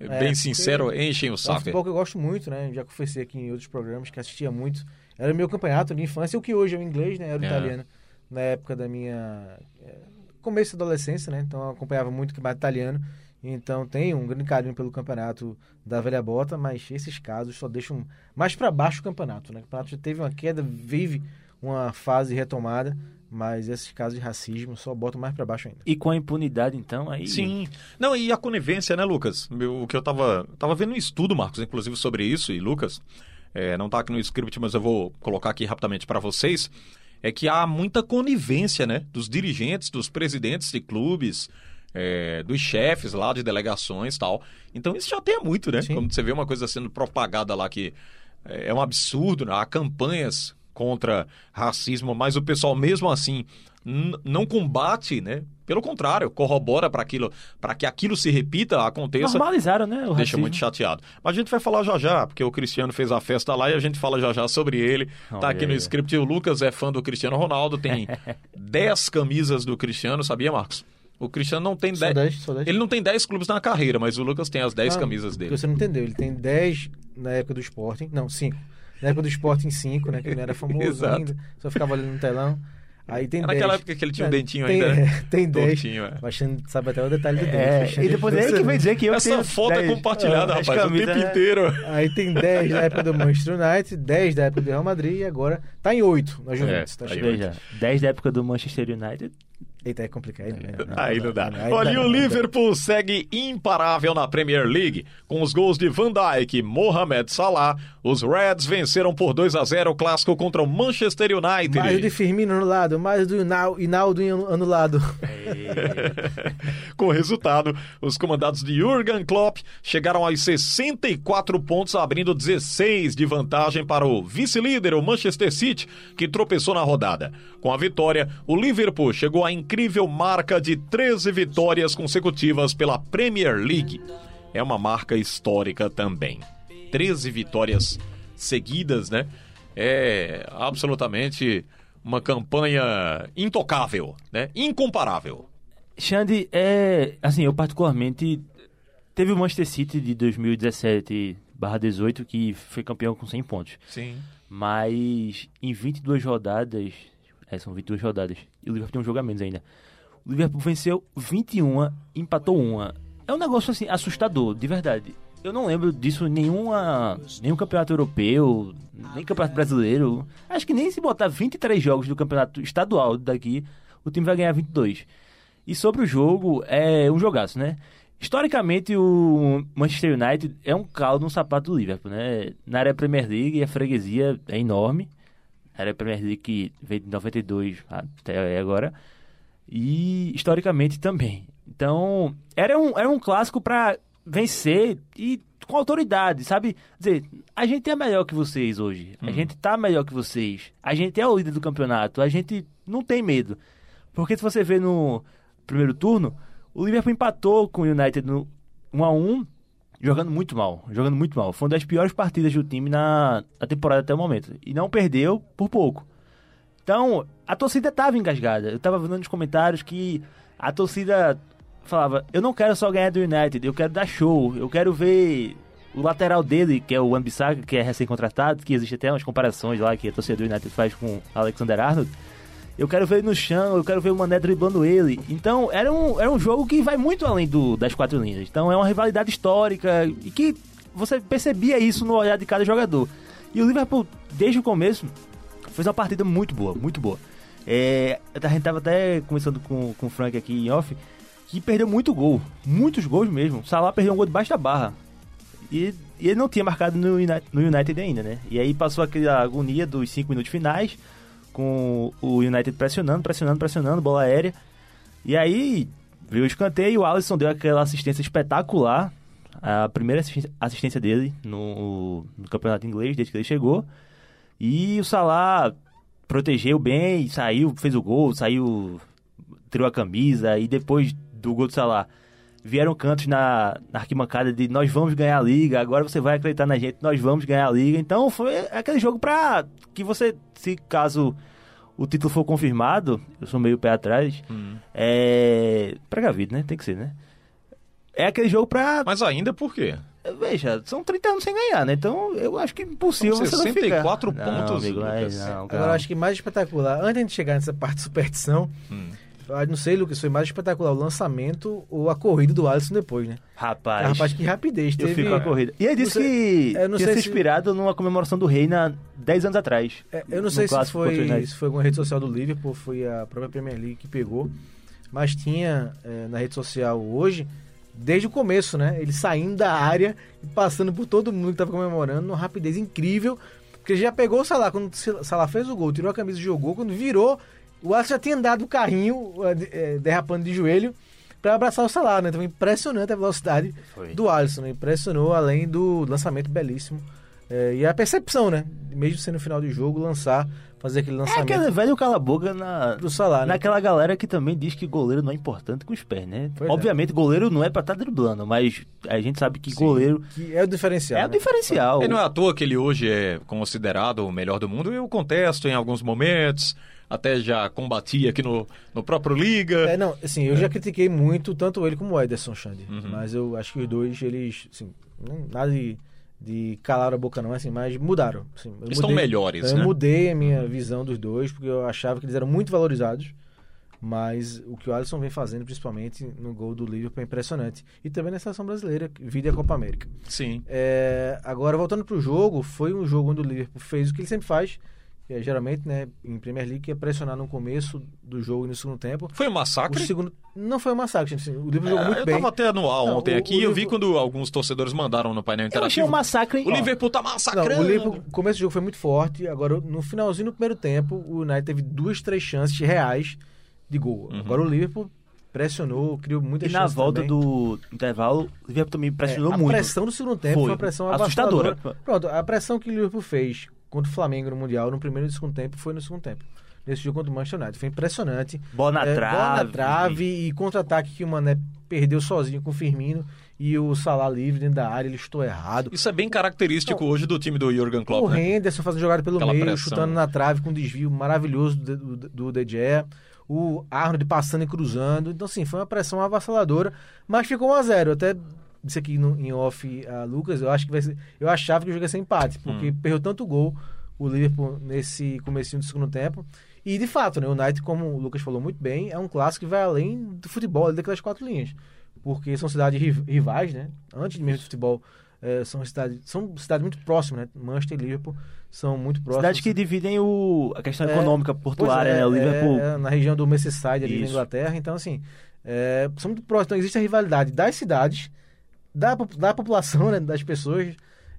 É, bem sincero, enchem o É um saco. futebol que eu gosto muito, né? Já confessei aqui em outros programas que assistia muito. Era meu campeonato de infância, o que hoje é o inglês, né? Era o É. italiano. Na época da minha... é, Começo da adolescência, né? Então eu acompanhava muito o campeonato italiano. Então tenho um grande carinho pelo campeonato da velha bota, mas esses casos só deixam mais para baixo o campeonato, né? O campeonato já teve uma queda, vive uma fase retomada, mas esses casos de racismo só botam mais para baixo ainda. E com a impunidade, então, aí. Sim. Não, e a conivência, né, Lucas? O que eu tava, tava vendo um estudo, Marcos, inclusive sobre isso, e Lucas, é, não tá aqui no script, mas eu vou colocar aqui rapidamente para vocês, é que há muita conivência, né, dos dirigentes, dos presidentes de clubes, é, dos chefes lá de delegações e tal. Então isso já tem muito, né? Sim. Como você vê uma coisa sendo propagada lá que é é um absurdo, né? Há campanhas contra racismo, mas o pessoal mesmo assim não combate, né? Pelo contrário, corrobora para aquilo, para que aquilo se repita, aconteça. Normalizaram, né? O Deixa muito chateado. Mas a gente vai falar já já, porque o Cristiano fez a festa lá e a gente fala já já sobre ele. Tá Olha aqui no script. O Lucas é fã do Cristiano Ronaldo, tem 10 camisas do Cristiano, sabia, Marcos? O Cristiano não tem Só 10. 10, só 10. Ele não tem 10 clubes na carreira, mas o Lucas tem as 10 Ah, camisas dele. Você não entendeu, ele tem 10 na época do Sporting, não, 5. Na época do Sporting 5, né, que ele não era famoso Exato. ainda, só ficava ali no telão. Aí tem É 10. naquela época que ele tinha um É, dentinho tem, ainda. é, tem 10. Tortinho, é. Alexandre sabe até o detalhe do dente. É, Alexandre e depois ele que França. vem dizer que eu Essa tenho foto é 10. compartilhada, Ah, rapaz, o tempo né? inteiro. Aí tem 10 na época do Manchester United, 10 da época do Real Madrid e agora tá em 8 na Juventus. É, tá tá em chegando. Veja, 10 da época do Manchester United. Eita, é complicado. Né? Aí não dá. Aí Olha, e não o dá. Liverpool segue imparável na Premier League. Com os gols de Van Dijk e Mohamed Salah, os Reds venceram por 2 a 0 o clássico contra o Manchester United. Mais de Firmino anulado, mais do Hinal- Hinaldo anulado. Com o resultado, os comandados de Jurgen Klopp chegaram aos 64 pontos, abrindo 16 de vantagem para o vice-líder, o Manchester City, que tropeçou na rodada. Com a vitória, o Liverpool chegou à incrível marca de 13 vitórias consecutivas pela Premier League. É uma marca histórica também. 13 vitórias seguidas, né? É absolutamente uma campanha intocável, né? Incomparável. Xande, é. Assim, eu particularmente. Teve o Manchester City de 2017-18 que foi campeão com 100 pontos. Sim. Mas em 22 rodadas. É, são 22 rodadas. E o Liverpool tem um jogo a menos ainda. O Liverpool venceu 21, empatou uma. É um negócio assim, assustador, de verdade. Eu não lembro disso em nenhuma, nenhum campeonato europeu, nem campeonato brasileiro. Acho que nem se botar 23 jogos do campeonato estadual daqui, o time vai ganhar 22. E sobre o jogo, é um jogaço, né? Historicamente, o Manchester United é um caldo no sapato do Liverpool, né? Na área Premier League, a freguesia é enorme. A área Premier League que veio de 92 até agora. E historicamente também. Então, era um, era um clássico para vencer e com autoridade, sabe? Dizer, a gente é melhor que vocês hoje. A gente tá melhor que vocês. A gente é o líder do campeonato. A gente não tem medo. Porque se você vê no primeiro turno, o Liverpool empatou com o United no 1 a 1 jogando muito mal, jogando muito mal. Foi uma das piores partidas do time na, na temporada até o momento. E não perdeu por pouco. Então, a torcida estava engasgada. Eu estava vendo nos comentários que a torcida falava: Eu não quero só ganhar do United, eu quero dar show, eu quero ver o lateral dele, que é o Wan-Bissaka, que é recém-contratado, que existe até umas comparações lá que a torcida do United faz com Alexander Arnold. Eu quero ver ele no chão, eu quero ver o Mané driblando ele. Então, era um, era um jogo que vai muito além do, das quatro linhas. Então, é uma rivalidade histórica e que você percebia isso no olhar de cada jogador. E o Liverpool, desde o começo, fez uma partida muito boa, muito boa. É, a gente tava até conversando com, com o Frank aqui em off, que perdeu muito gol, muitos gols mesmo. O Salah perdeu um gol debaixo da barra. E, e ele não tinha marcado no United, no United ainda, né? E aí passou aquela agonia dos 5 minutos finais, com o United pressionando, pressionando, pressionando, bola aérea. E aí veio o escanteio, o Alisson deu aquela assistência espetacular, a primeira assistência, dele no, no campeonato inglês, desde que ele chegou. E o Salah protegeu bem, saiu, fez o gol, saiu, tirou a camisa e depois do gol do Salah vieram cantos na, na arquibancada de nós vamos ganhar a liga, agora você vai acreditar na gente, nós vamos ganhar a liga. Então foi aquele jogo pra que você, se caso o título for confirmado, eu sou meio pé atrás, é precavido, né? Tem que ser, né? é aquele jogo pra. Mas ainda por quê? Veja, são 30 anos sem ganhar, né? Então eu acho que é impossível você não ficar. 64 Não, pontos, amigo, é, Lucas. não, Agora, eu acho que mais espetacular, antes de chegar nessa parte de superstição, Hum. Eu não sei, Lucas, foi mais espetacular o lançamento ou a corrida do Alisson depois, né? Rapaz, Rapaz, que rapidez. eu Teve, fico com a corrida. E ele disse que eu não tinha sei se inspirado numa comemoração do rei na 10 anos atrás. É, eu não sei se foi, se foi alguma rede social do Liverpool, foi a própria Premier League que pegou, mas tinha é, na rede social hoje, desde o começo, né? Ele saindo da área e passando por todo mundo que estava comemorando, numa rapidez incrível, porque já pegou o Salah, quando o Salah fez o gol, tirou a camisa e jogou, quando virou, o Alisson já tinha andado o carrinho, é, de- é, derrapando de joelho, para abraçar o Salah, né? Então impressionante a velocidade Foi. do Alisson, né? impressionou além do lançamento belíssimo. É, e a percepção, né? Mesmo sendo final de jogo, lançar, fazer aquele É lançamento aquele velho cala-boca na, pro Salah, né? naquela galera que também diz que goleiro não é importante com os pés, né? Pois é. Obviamente, goleiro não é pra estar driblando, mas a gente sabe que goleiro Que é o diferencial. é o né? diferencial. E não é à toa que ele hoje é considerado o melhor do mundo. Eu contesto em alguns momentos. Até já combati aqui no, no próprio Liga. É, não, assim, eu já critiquei muito tanto ele como o Ederson Xande. Uhum. Mas eu acho que os dois, eles, assim, nada de, de calar a boca não, assim, mas mudaram. Assim, eu estão mudei- melhores, Eu né? mudei a minha visão dos dois, porque eu achava que eles eram muito valorizados. Mas o que o Alisson vem fazendo, principalmente no gol do Liverpool, é impressionante. E também na seleção brasileira, vida a Copa América. Sim. É, agora, voltando pro jogo, foi um jogo onde o Liverpool fez o que ele sempre faz, que é, geralmente, né, em Premier League, que é pressionar no começo do jogo e no segundo tempo. Foi um O massacre? segundo não foi um massacre, gente. assim, o Liverpool jogou É, muito eu bem. tava até no ar Não, ontem o- aqui o e eu vi Liverpool- quando alguns torcedores mandaram no painel Eu achei interativo. um massacre. O ó, Liverpool tá Não, massacrando. o Liverpool, o começo do jogo foi muito forte. Agora, no finalzinho do primeiro tempo, o United teve duas, três chances reais de gol. Uhum. Agora o Liverpool pressionou, criou muitas E na volta também. do intervalo, o Liverpool também pressionou É, a muito. pressão do segundo tempo Foi. foi, uma pressão Assustadora. Pronto, a pressão que o Liverpool fez contra o Flamengo no Mundial no primeiro e no segundo tempo foi no segundo tempo. Nesse jogo contra o Manchester United. Foi impressionante. Bola na É, trave. Bola na trave e contra-ataque que o Mané perdeu sozinho com o Firmino e o Salah livre dentro da área, ele estou errado. Isso é bem característico hoje do time do Jurgen Klopp, O né? Henderson fazendo jogada pelo Aquela meio, pressão. chutando na trave com um desvio maravilhoso do, do, do De Gea. O Arnold passando e cruzando. Então, assim, foi uma pressão avassaladora, mas ficou 1x0. Eu até disse aqui no, em off a Lucas, eu acho que vai ser. Eu achava que o jogo ia ser empate, porque Hum. perdeu tanto gol o Liverpool nesse comecinho do segundo tempo. E de fato, né, o United, como o Lucas falou muito bem, é um clássico que vai além do futebol, daquelas quatro linhas. Porque são cidades riv- rivais, né? Antes mesmo do futebol, eh, são cidades, são cidades muito próximas, né? Manchester e Liverpool são muito próximas. Cidades que dividem o, a questão É, econômica portuária, é, né? O Liverpool. é, é, na região do Merseyside, ali na Isso. Inglaterra. Então, assim, é, são muito próximos. Então, existe a rivalidade das cidades, da, da população, né, das pessoas.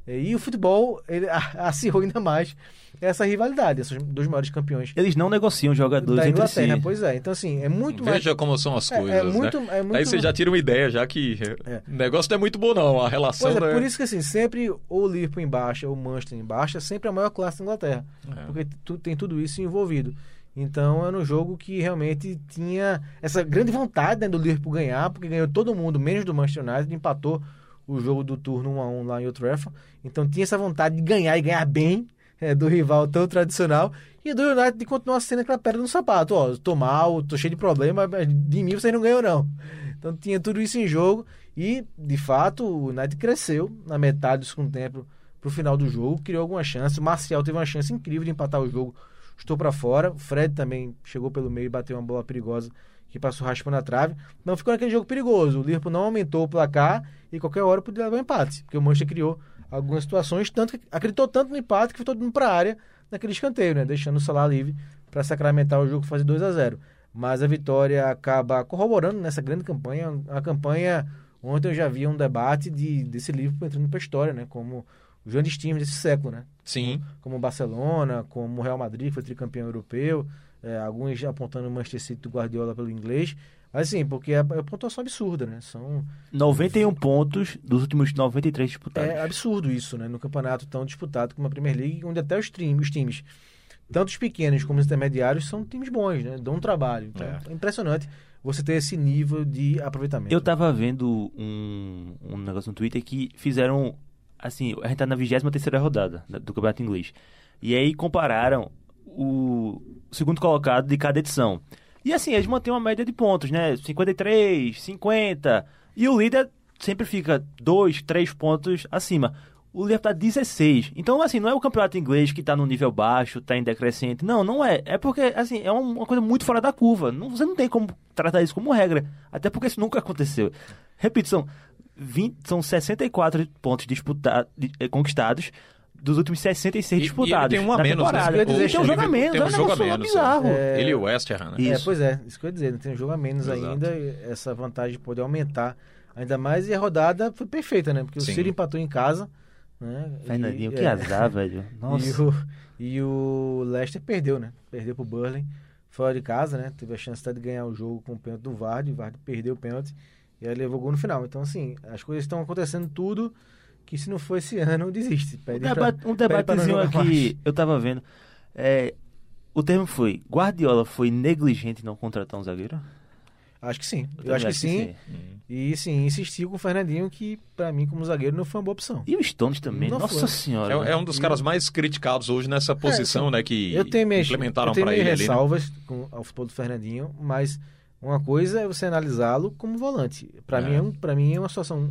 é, E o futebol ele acirrou ainda mais essa rivalidade, esses dois maiores campeões Eles não negociam jogadores da entre si. Inglaterra. Pois é, então assim, é muito mais. Veja como são as É- é coisas, muito- né? é muito Aí você já tira uma ideia, já que É. o negócio não é muito bom não, a relação Pois é, né? por isso que assim, sempre ou o Liverpool em baixa ou o Manchester em baixa, é sempre a maior classe da Inglaterra. É. Porque tu- tem tudo isso envolvido. Então era um jogo que realmente tinha essa grande vontade né, do Liverpool ganhar, porque ganhou todo mundo, menos do Manchester United, empatou o jogo do turno 1 a 1 lá em Old Trafford. Então tinha essa vontade de ganhar e ganhar bem é, do rival tão tradicional. E do United de continuar sendo aquela pedra no sapato. Ó, tô mal, tô cheio de problema, mas de mim vocês não ganham não. Então tinha tudo isso em jogo e, de fato, o United cresceu na metade do segundo tempo pro final do jogo, criou alguma chance. O Marcial teve uma chance incrível de empatar o jogo, estou para fora. O Fred também chegou pelo meio e bateu uma bola perigosa que passou raspando a trave. Não ficou naquele jogo perigoso. O Liverpool não aumentou o placar e qualquer hora podia levar um empate, porque o Manchester criou algumas situações, tanto que acreditou tanto no empate que foi todo mundo para a área naquele escanteio, né? deixando o Salah livre para sacramentar o jogo fazer 2 a 0 Mas a vitória acaba corroborando nessa grande campanha, a campanha ontem eu já vi um debate de, desse livro entrando para a história, né? como grandes times desse século, né? Sim. como o Barcelona, como o Real Madrid, que foi tricampeão europeu, é, alguns apontando o Manchester City do Guardiola pelo inglês, mas assim, porque é, é uma pontuação absurda, né? São, 91 pontos dos últimos 93 disputados. é absurdo isso, né? No campeonato tão disputado como a Premier League, onde até os, trim, os times, tanto os pequenos como os intermediários, são times bons, né? Dão um trabalho. Então, É. é impressionante você ter esse nível de aproveitamento. Eu tava vendo um, um negócio no Twitter que fizeram. Assim, a gente tá na 23 rodada da- do Campeonato Inglês. E aí compararam o segundo colocado de cada edição. E assim, eles mantêm uma média de pontos, né? 53, 50. E o líder sempre fica dois, três pontos acima. O Liverpool tá 16. Então, assim, não é o campeonato inglês que tá no nível baixo, tá em decrescente. Não, não é. É porque, assim, é uma coisa muito fora da curva. Não, você não tem como tratar isso como regra. Até porque isso nunca aconteceu. Repito, são, 20, são 64 pontos disputados, eh, conquistados dos últimos 66 E- disputados. E ele tem um a na menos, né? eu ia dizer, Tem um jogo a menos, Tem é um jogo a menos. bizarro. é. Ele e o West Ham, né? É, Isso. pois é, isso que eu ia dizer, não tem um jogo a menos Exato. ainda, essa vantagem de poder aumentar ainda mais, e a rodada foi perfeita, né? Porque Sim. o Ciro empatou em casa, né? Fernandinho, E- que é, azar, velho. Nossa. E o, e o Leicester perdeu, né? Perdeu pro Burley, fora de casa, né? Teve a chance até de ganhar o jogo com o pênalti do Vardy, o Vardy perdeu o pênalti, e aí levou o gol no final. Então, assim, as coisas estão acontecendo tudo, que se não for esse ano, desiste. Um, Pede um pra não debatezinho aqui, eu tava vendo. É, o termo foi: Guardiola foi negligente em não contratar um zagueiro? Acho que sim. Eu, também acho que sim. Hum. E sim, insistiu com o Fernandinho, que pra mim, como zagueiro, não foi uma boa opção. E o Stones também, Não nossa foi. senhora. É, é um dos caras mais criticados hoje nessa posição, né? Que Eu tenho minhas, implementaram eu tenho para ele ali. né? ressalvas com ao futebol do Fernandinho, mas uma coisa é você analisá-lo como volante. Pra É. mim, é um, pra mim é uma situação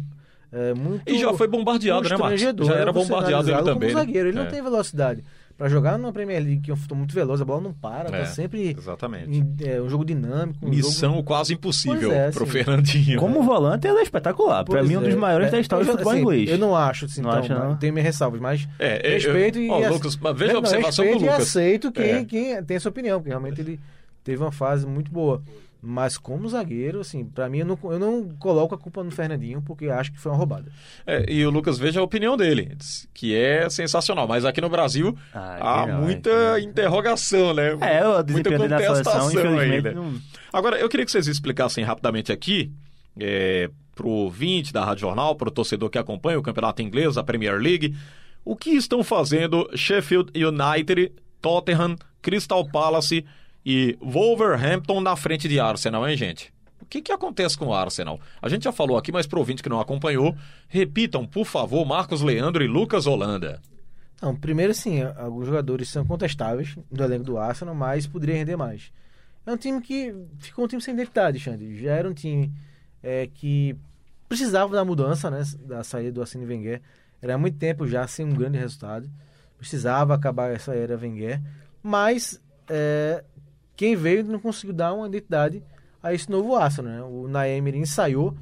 é, muito E já foi bombardeado, né, Marcos? Já era bombardeado ele também. Como né? zagueiro, ele É, não tem velocidade. Pra jogar numa Premier League, que é um futebol muito veloz, a bola não para, É, tá sempre Exatamente. em- é, um jogo dinâmico. Um Missão jogo... quase impossível é, pro assim. Fernandinho. Como volante, ele é espetacular. pra Pois mim, um dos é. maiores É, da história do futebol assim, inglês. Eu não acho, assim, Não então, acha, não? tenho minhas ressalvas, mas É, é, respeito eu- e... ó, ace- Lucas, mas veja a Não, observação do respeito Lucas. e aceito quem, É. quem tem essa opinião, porque realmente ele teve uma fase muito boa. Mas como zagueiro, assim, pra mim, eu não, eu não coloco a culpa no Fernandinho, porque acho que foi uma roubada. É, e o Lucas veja a opinião dele, que é sensacional. Mas aqui no Brasil Ah, há muita aqui interrogação, né? É, o muita seleção, contestação infelizmente, ainda. não... Agora, eu queria que vocês explicassem rapidamente aqui, é, pro ouvinte da Rádio Jornal, pro torcedor que acompanha o campeonato inglês, a Premier League, o que estão fazendo Sheffield United, Tottenham, Crystal Palace e Wolverhampton na frente de Arsenal, hein, gente? O que, que acontece com o Arsenal? A gente já falou aqui, mas pro ouvinte que não acompanhou, repitam, por favor, Marcos Leandro e Lucas Holanda. Não, primeiro, sim, alguns jogadores são contestáveis do elenco do Arsenal, mas poderia render mais. É um time que ficou um time sem identidade, Xande. Já era um time é, que precisava da mudança, né, da saída do Arsene Wenger. Era há muito tempo já sem um grande resultado. Precisava acabar essa era Wenger. Mas é, quem veio não conseguiu dar uma identidade a esse novo Arsenal. Né? O Naemer ensaiou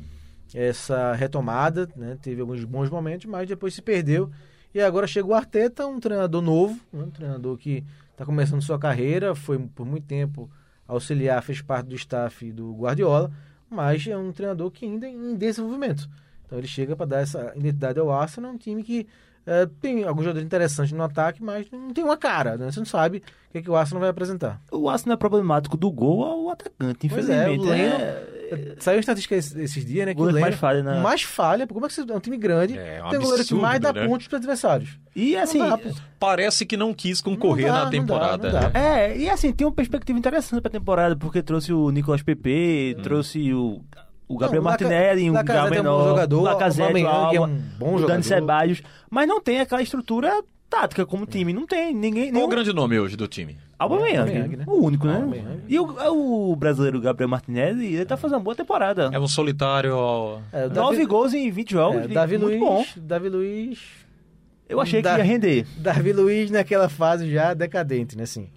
essa retomada, né? teve alguns bons momentos, mas depois se perdeu. E agora chega o Arteta, um treinador novo, né? um treinador que está começando sua carreira, foi por muito tempo auxiliar, fez parte do staff do Guardiola, mas é um treinador que ainda é em desenvolvimento. Então ele chega para dar essa identidade ao Arsenal, um time que eh, tem alguns jogadores interessantes no ataque, mas não tem uma cara, né? Você não sabe o que, é que o Arsenal vai apresentar. O Arsenal é problemático do gol ao atacante, Pois é, o infelizmente. Leno- É- Saiu estatística esses, dias, né? Que o Goleiro Leno mais falha na- mais falha, como é que você é um time grande, É, um tem um goleiro que mais dá né? pontos para adversários. E assim, dá. Parece que não quis concorrer Não dá, na não dá, temporada. não dá. né? É, e assim, tem uma perspectiva interessante pra temporada, porque trouxe o Nicolas Pepe, trouxe o, o Gabriel Não, o Laca- Martinelli, o Lacazette é um bom Menor, jogador, o Lacazette, o Aubameyang é um bom o jogador. Dani Ceballos, mas não tem aquela estrutura tática como time, não tem ninguém... Qual nenhum... o grande nome hoje do time? Aubameyang, Aubameyang, né? o único, né? Aubameyang. E o, o brasileiro Gabriel Martinelli, ele tá fazendo uma boa temporada. É um solitário. É, o Nove Davi- gols em 20 jogos, é, Davi muito Luiz, bom. Davi Luiz, Eu achei que Da- ia render. Davi Luiz naquela fase já decadente, né, assim.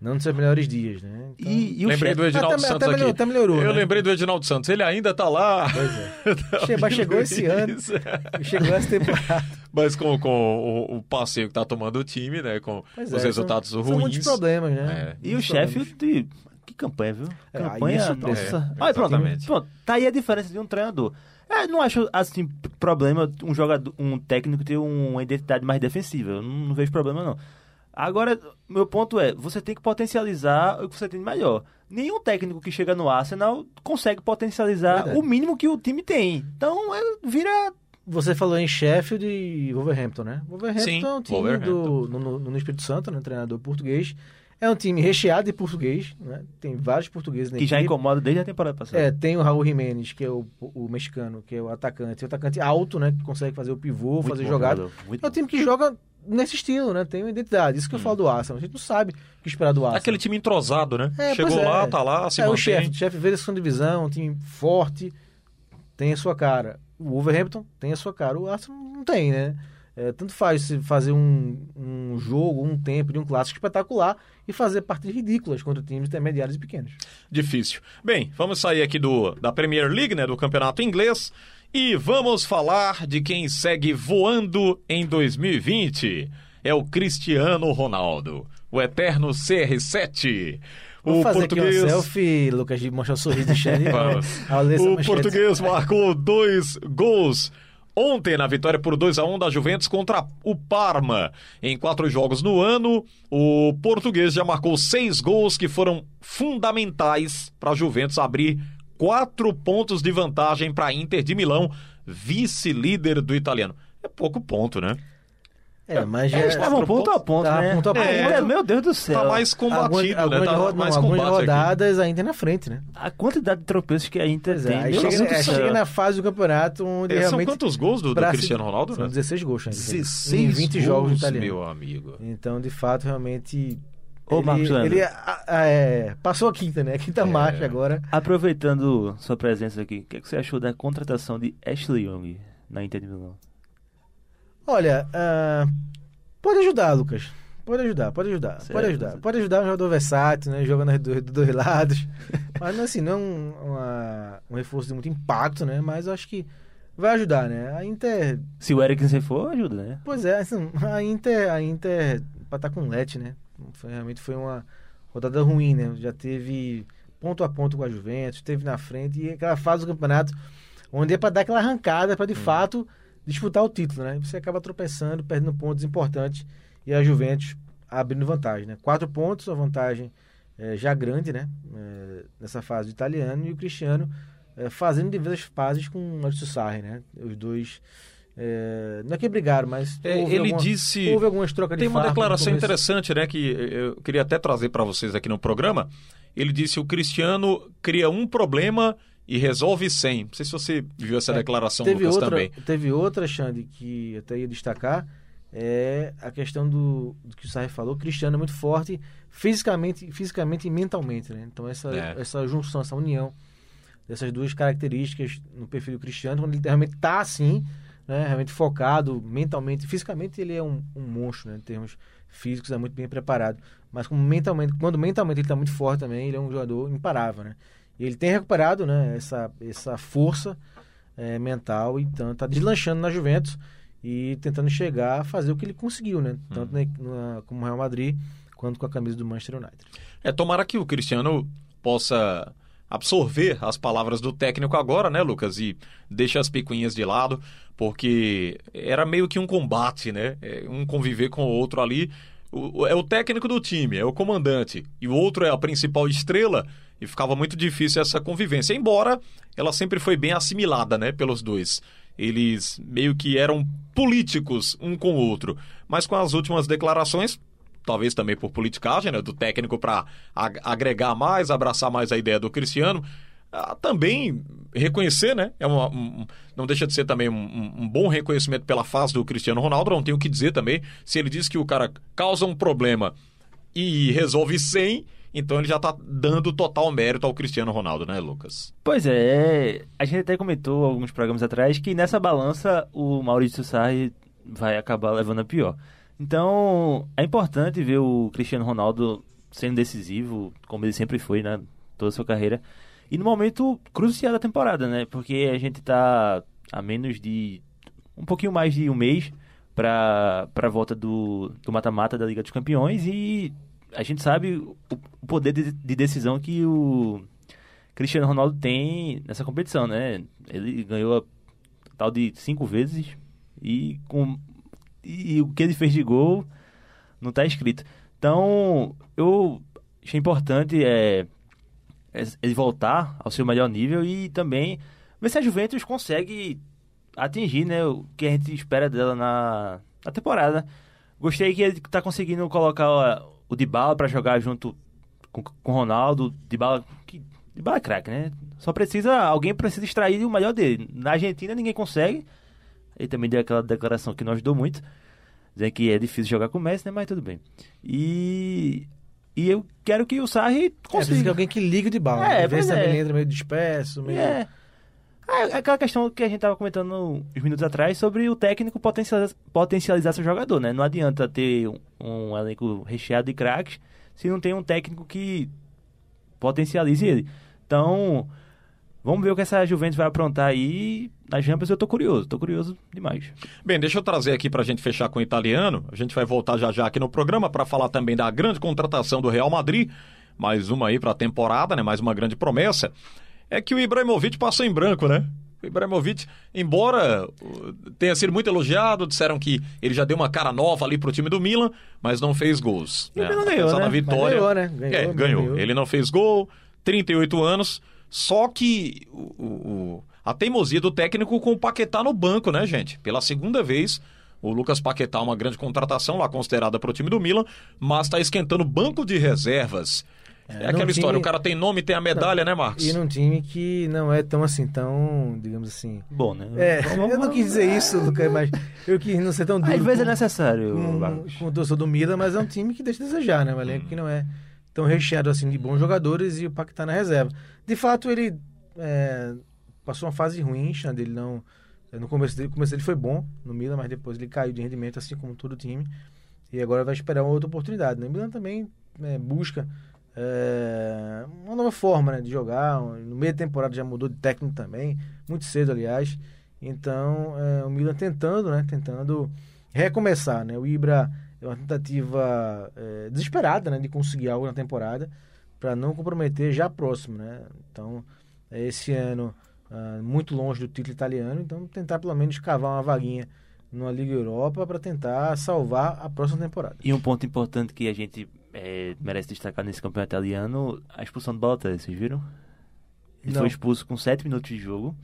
Não nos seus melhores dias, né? Então- E, e o lembrei chefe- do Edinaldo Até- Santos até melhorou- aqui. até melhorou, Eu né? lembrei do Edinaldo Santos. Ele ainda tá lá. Che- mas chegou esse ano, chegou essa temporada. Mas com, com o, o passeio que tá tomando o time, né? Com Pois os é, resultados são, ruins. São muitos problemas, né? É. E o Sheffield, problemas. que campanha, viu? É, é Campanha, surpresa. nossa. É, Olha, pronto, pronto, tá aí a diferença de um treinador. É, não acho, assim, problema um jogador, um técnico ter uma identidade mais defensiva. Eu não, não vejo problema, não. Agora, meu ponto é, você tem que potencializar o que você tem de melhor. Nenhum técnico que chega no Arsenal consegue potencializar Verdade. o mínimo que o time tem. Então, é, vira... Você falou em Sheffield e Wolverhampton, né? Wolverhampton Sim, é um time Wolverhampton. do, no, no, Espírito Santo, né? Treinador português. É um time recheado de português, né? Tem vários portugueses na Que já equipe. incomoda desde a temporada passada. É, tem o Raul Jimenez, que é o, o mexicano, que é o atacante. O atacante alto, né? Que consegue fazer o pivô, Muito fazer bom jogada. jogador, muito É um time que joga nesse estilo, né? Tem uma identidade. Isso que eu falo do Arsenal. A gente não sabe o que esperar do Arsenal. Aquele time entrosado, né? É, Chegou é. lá, tá lá, se é, o mantém. chefe, o chefe veio da segunda divisão, um time forte, tem a sua cara. o Wolverhampton tem a sua cara, o Arsenal não tem, né? É, tanto faz se fazer um, um jogo, um tempo de um clássico espetacular e fazer partidas ridículas contra times intermediários e pequenos. Difícil. Bem, vamos sair aqui do, da Premier League, né, do campeonato inglês, e vamos falar de quem segue voando em 2020. É o Cristiano Ronaldo, o eterno CR7. Vou o português. selfie, Lucas, de mostrar o sorriso de O português marcou dois gols ontem na vitória por 2 a 1 da Juventus contra o Parma. Em quatro jogos no ano, o português já marcou seis gols que foram fundamentais para a Juventus abrir quatro pontos de vantagem para a Inter de Milão, vice-líder do italiano. É pouco ponto, né? É, mas já... Eles estavam ponto a ponto, né? ponto a ponto. É, meu Deus do céu. Tá mais combatido, Algumas- né? Tá algumas- mais algumas rodadas ainda na frente, né? A quantidade de tropeços que a Inter é, tem. chega, é, chega na fase do campeonato onde É, são realmente... quantos gols do, do Cristiano Ronaldo? São né? 16 gols, Xande. 16 Em 20 jogos gols, italianos. meu amigo. Então, de fato, realmente... Ô, Marcos ele, Leandro. ele a- a- é, passou a quinta, né? A quinta marcha agora. Aproveitando sua presença aqui, o que, é que você achou da contratação de Ashley Young na Inter de Milão? Olha, ah, pode ajudar, Lucas. Pode ajudar, pode ajudar, Certo. pode ajudar. Pode ajudar um jogador versátil, né? Joga nas do- dos dois lados. Mas assim, não é um, uma- um reforço de muito impacto, né? Mas eu acho que vai ajudar, né? A Inter. Se o Eriksen for, ajuda, né? Pois é, assim, a Inter, a Inter pra estar com o Let, né? Foi- realmente foi uma rodada ruim, né? Já teve ponto a ponto com a Juventus, teve na frente e aquela fase do campeonato onde é pra dar aquela arrancada pra de fato disputar o título, né? Você acaba tropeçando, perdendo pontos importantes e a Juventus abrindo vantagem, né? Quatro pontos, uma vantagem eh, já grande, né? Eh, nessa fase do italiano e o Cristiano eh, fazendo diversas fases com o Maurício Sarri, né? Os dois eh, não é que brigaram, mas É, houve ele alguma- disse. houve algumas trocas de Tem uma declaração interessante, né? Que eu queria até trazer para vocês aqui no programa. Ele disse: o Cristiano cria um problema e resolve 100. Não sei se você viu essa É, declaração, teve Lucas, outra, também. Teve outra, Xande, que eu até ia destacar, é a questão do, do que o Sarri falou. O Cristiano é muito forte fisicamente, fisicamente e mentalmente, né? Então essa, É. essa junção, essa união dessas duas características no perfil do Cristiano, quando ele realmente está assim, né? Realmente focado mentalmente, fisicamente ele é um, um monstro, né? Em termos físicos, é muito bem preparado. Mas como mentalmente, quando mentalmente ele está muito forte também, ele é um jogador imparável, né? E ele tem recuperado, né? Essa, essa força é, mental, então tá deslanchando na Juventus e tentando chegar a fazer o que ele conseguiu, né? Tanto na, na- como Real Madrid quanto com a camisa do Manchester United. É, tomara que o Cristiano possa absorver as palavras do técnico agora, né, Lucas? E deixa as picuinhas de lado, porque era meio que um combate, né? É, Um conviver com o outro ali. É o técnico do time, é o comandante, e o outro é a principal estrela, e ficava muito difícil essa convivência. Embora ela sempre foi bem assimilada, né, pelos dois. Eles meio que eram políticos um com o outro. Mas com as últimas declarações, talvez também por politicagem, né, do técnico para agregar mais, abraçar mais a ideia do Cristiano, ah, também reconhecer, né? É uma, um- não deixa de ser também um, um- bom reconhecimento pela fase do Cristiano Ronaldo. Não tenho o que dizer também. Se ele diz que o cara causa um problema e resolve 100, então ele já tá dando total mérito ao Cristiano Ronaldo, né, Lucas? Pois é, a gente até comentou alguns programas atrás que nessa balança o Maurício Sarri vai acabar levando a pior. Então, é importante ver o Cristiano Ronaldo sendo decisivo, como ele sempre foi, né, toda a sua carreira. E no momento crucial da temporada, né? Porque a gente tá a menos de um pouquinho mais de um mês para a volta do mata-mata da Liga dos Campeões e a gente sabe o, o poder de, de decisão que o Cristiano Ronaldo tem nessa competição, né? Ele ganhou a tal de cinco vezes e com e o que ele fez de gol não está escrito. Então, eu achei importante é, é ele voltar ao seu melhor nível e também ver se a Juventus consegue atingir né, o que a gente espera dela na, na temporada. Gostei que ele está conseguindo colocar o Dybala para jogar junto com, com o Ronaldo. Dybala, que, Dybala é craque, né? Só precisa, alguém precisa extrair o melhor dele. Na Argentina ninguém consegue. Ele também deu aquela declaração que não ajudou muito. Dizendo que é difícil jogar com o Messi, né? Mas tudo bem. E, e eu quero que o Sarri É, consiga. que alguém que ligue de bala. É, né? Ver pois se é. ele entra meio disperso, meio... É. É aquela questão que a gente tava comentando uns minutos atrás sobre o técnico potencializar, potencializar seu jogador, né? Não adianta ter um, um elenco recheado de craques se não tem um técnico que potencialize ele. Então, vamos ver o que essa Juventus vai aprontar aí. Na Champions eu tô curioso, tô curioso demais. Bem, deixa eu trazer aqui pra gente fechar com o italiano. A gente vai voltar já já aqui no programa para falar também da grande contratação do Real Madrid. Mais uma aí pra temporada, né? Mais uma grande promessa. É que o Ibrahimovic passou em branco, né? O Ibrahimovic, embora uh, tenha sido muito elogiado, disseram que ele já deu uma cara nova ali pro time do Milan, mas não fez gols. E o Milan ganhou, né? da vitória. ganhou, né? Ganhou, é, ganhou. ganhou. Ele não fez gol, 38 anos. Só que o, o- a teimosia do técnico com o Paquetá no banco, né, gente? Pela segunda vez, o Lucas Paquetá, uma grande contratação lá considerada para o time do Milan, mas está esquentando banco de reservas. É, num aquela time- história, o cara tem nome, tem a medalha, né, Marcos? E num time que não é tão assim, tão, digamos assim. Bom, né? É, Vamos- eu não quis dizer isso, Lucas, mas eu quis não ser tão duro. Às vezes é com- necessário. com, com o torcedor do Milan, mas é um time que deixa a desejar, né? Um elenco que não é tão recheado assim de bons jogadores e o Paquetá na reserva. De fato, ele é, passou uma fase ruim, Xande, ele não... No começo dele, começo dele foi bom no Milan, mas depois ele caiu de rendimento, assim como todo o time. E agora vai esperar uma outra oportunidade. Né? O Milan também é, busca é, uma nova forma né, de jogar. No meio da temporada já mudou de técnico também, muito cedo, aliás. Então, é, o Milan tentando, né? Tentando recomeçar, né? O Ibra é uma tentativa é, desesperada, né? De conseguir algo na temporada para não comprometer já próximo, né? Então, é, esse ano ah, muito longe do título italiano, então tentar pelo menos cavar uma vaguinha numa Liga Europa para tentar salvar a próxima temporada. E um ponto importante que a gente é, merece destacar nesse campeonato italiano, a expulsão do Balotelli, vocês viram? Ele Não. foi expulso com 7 minutos de jogo.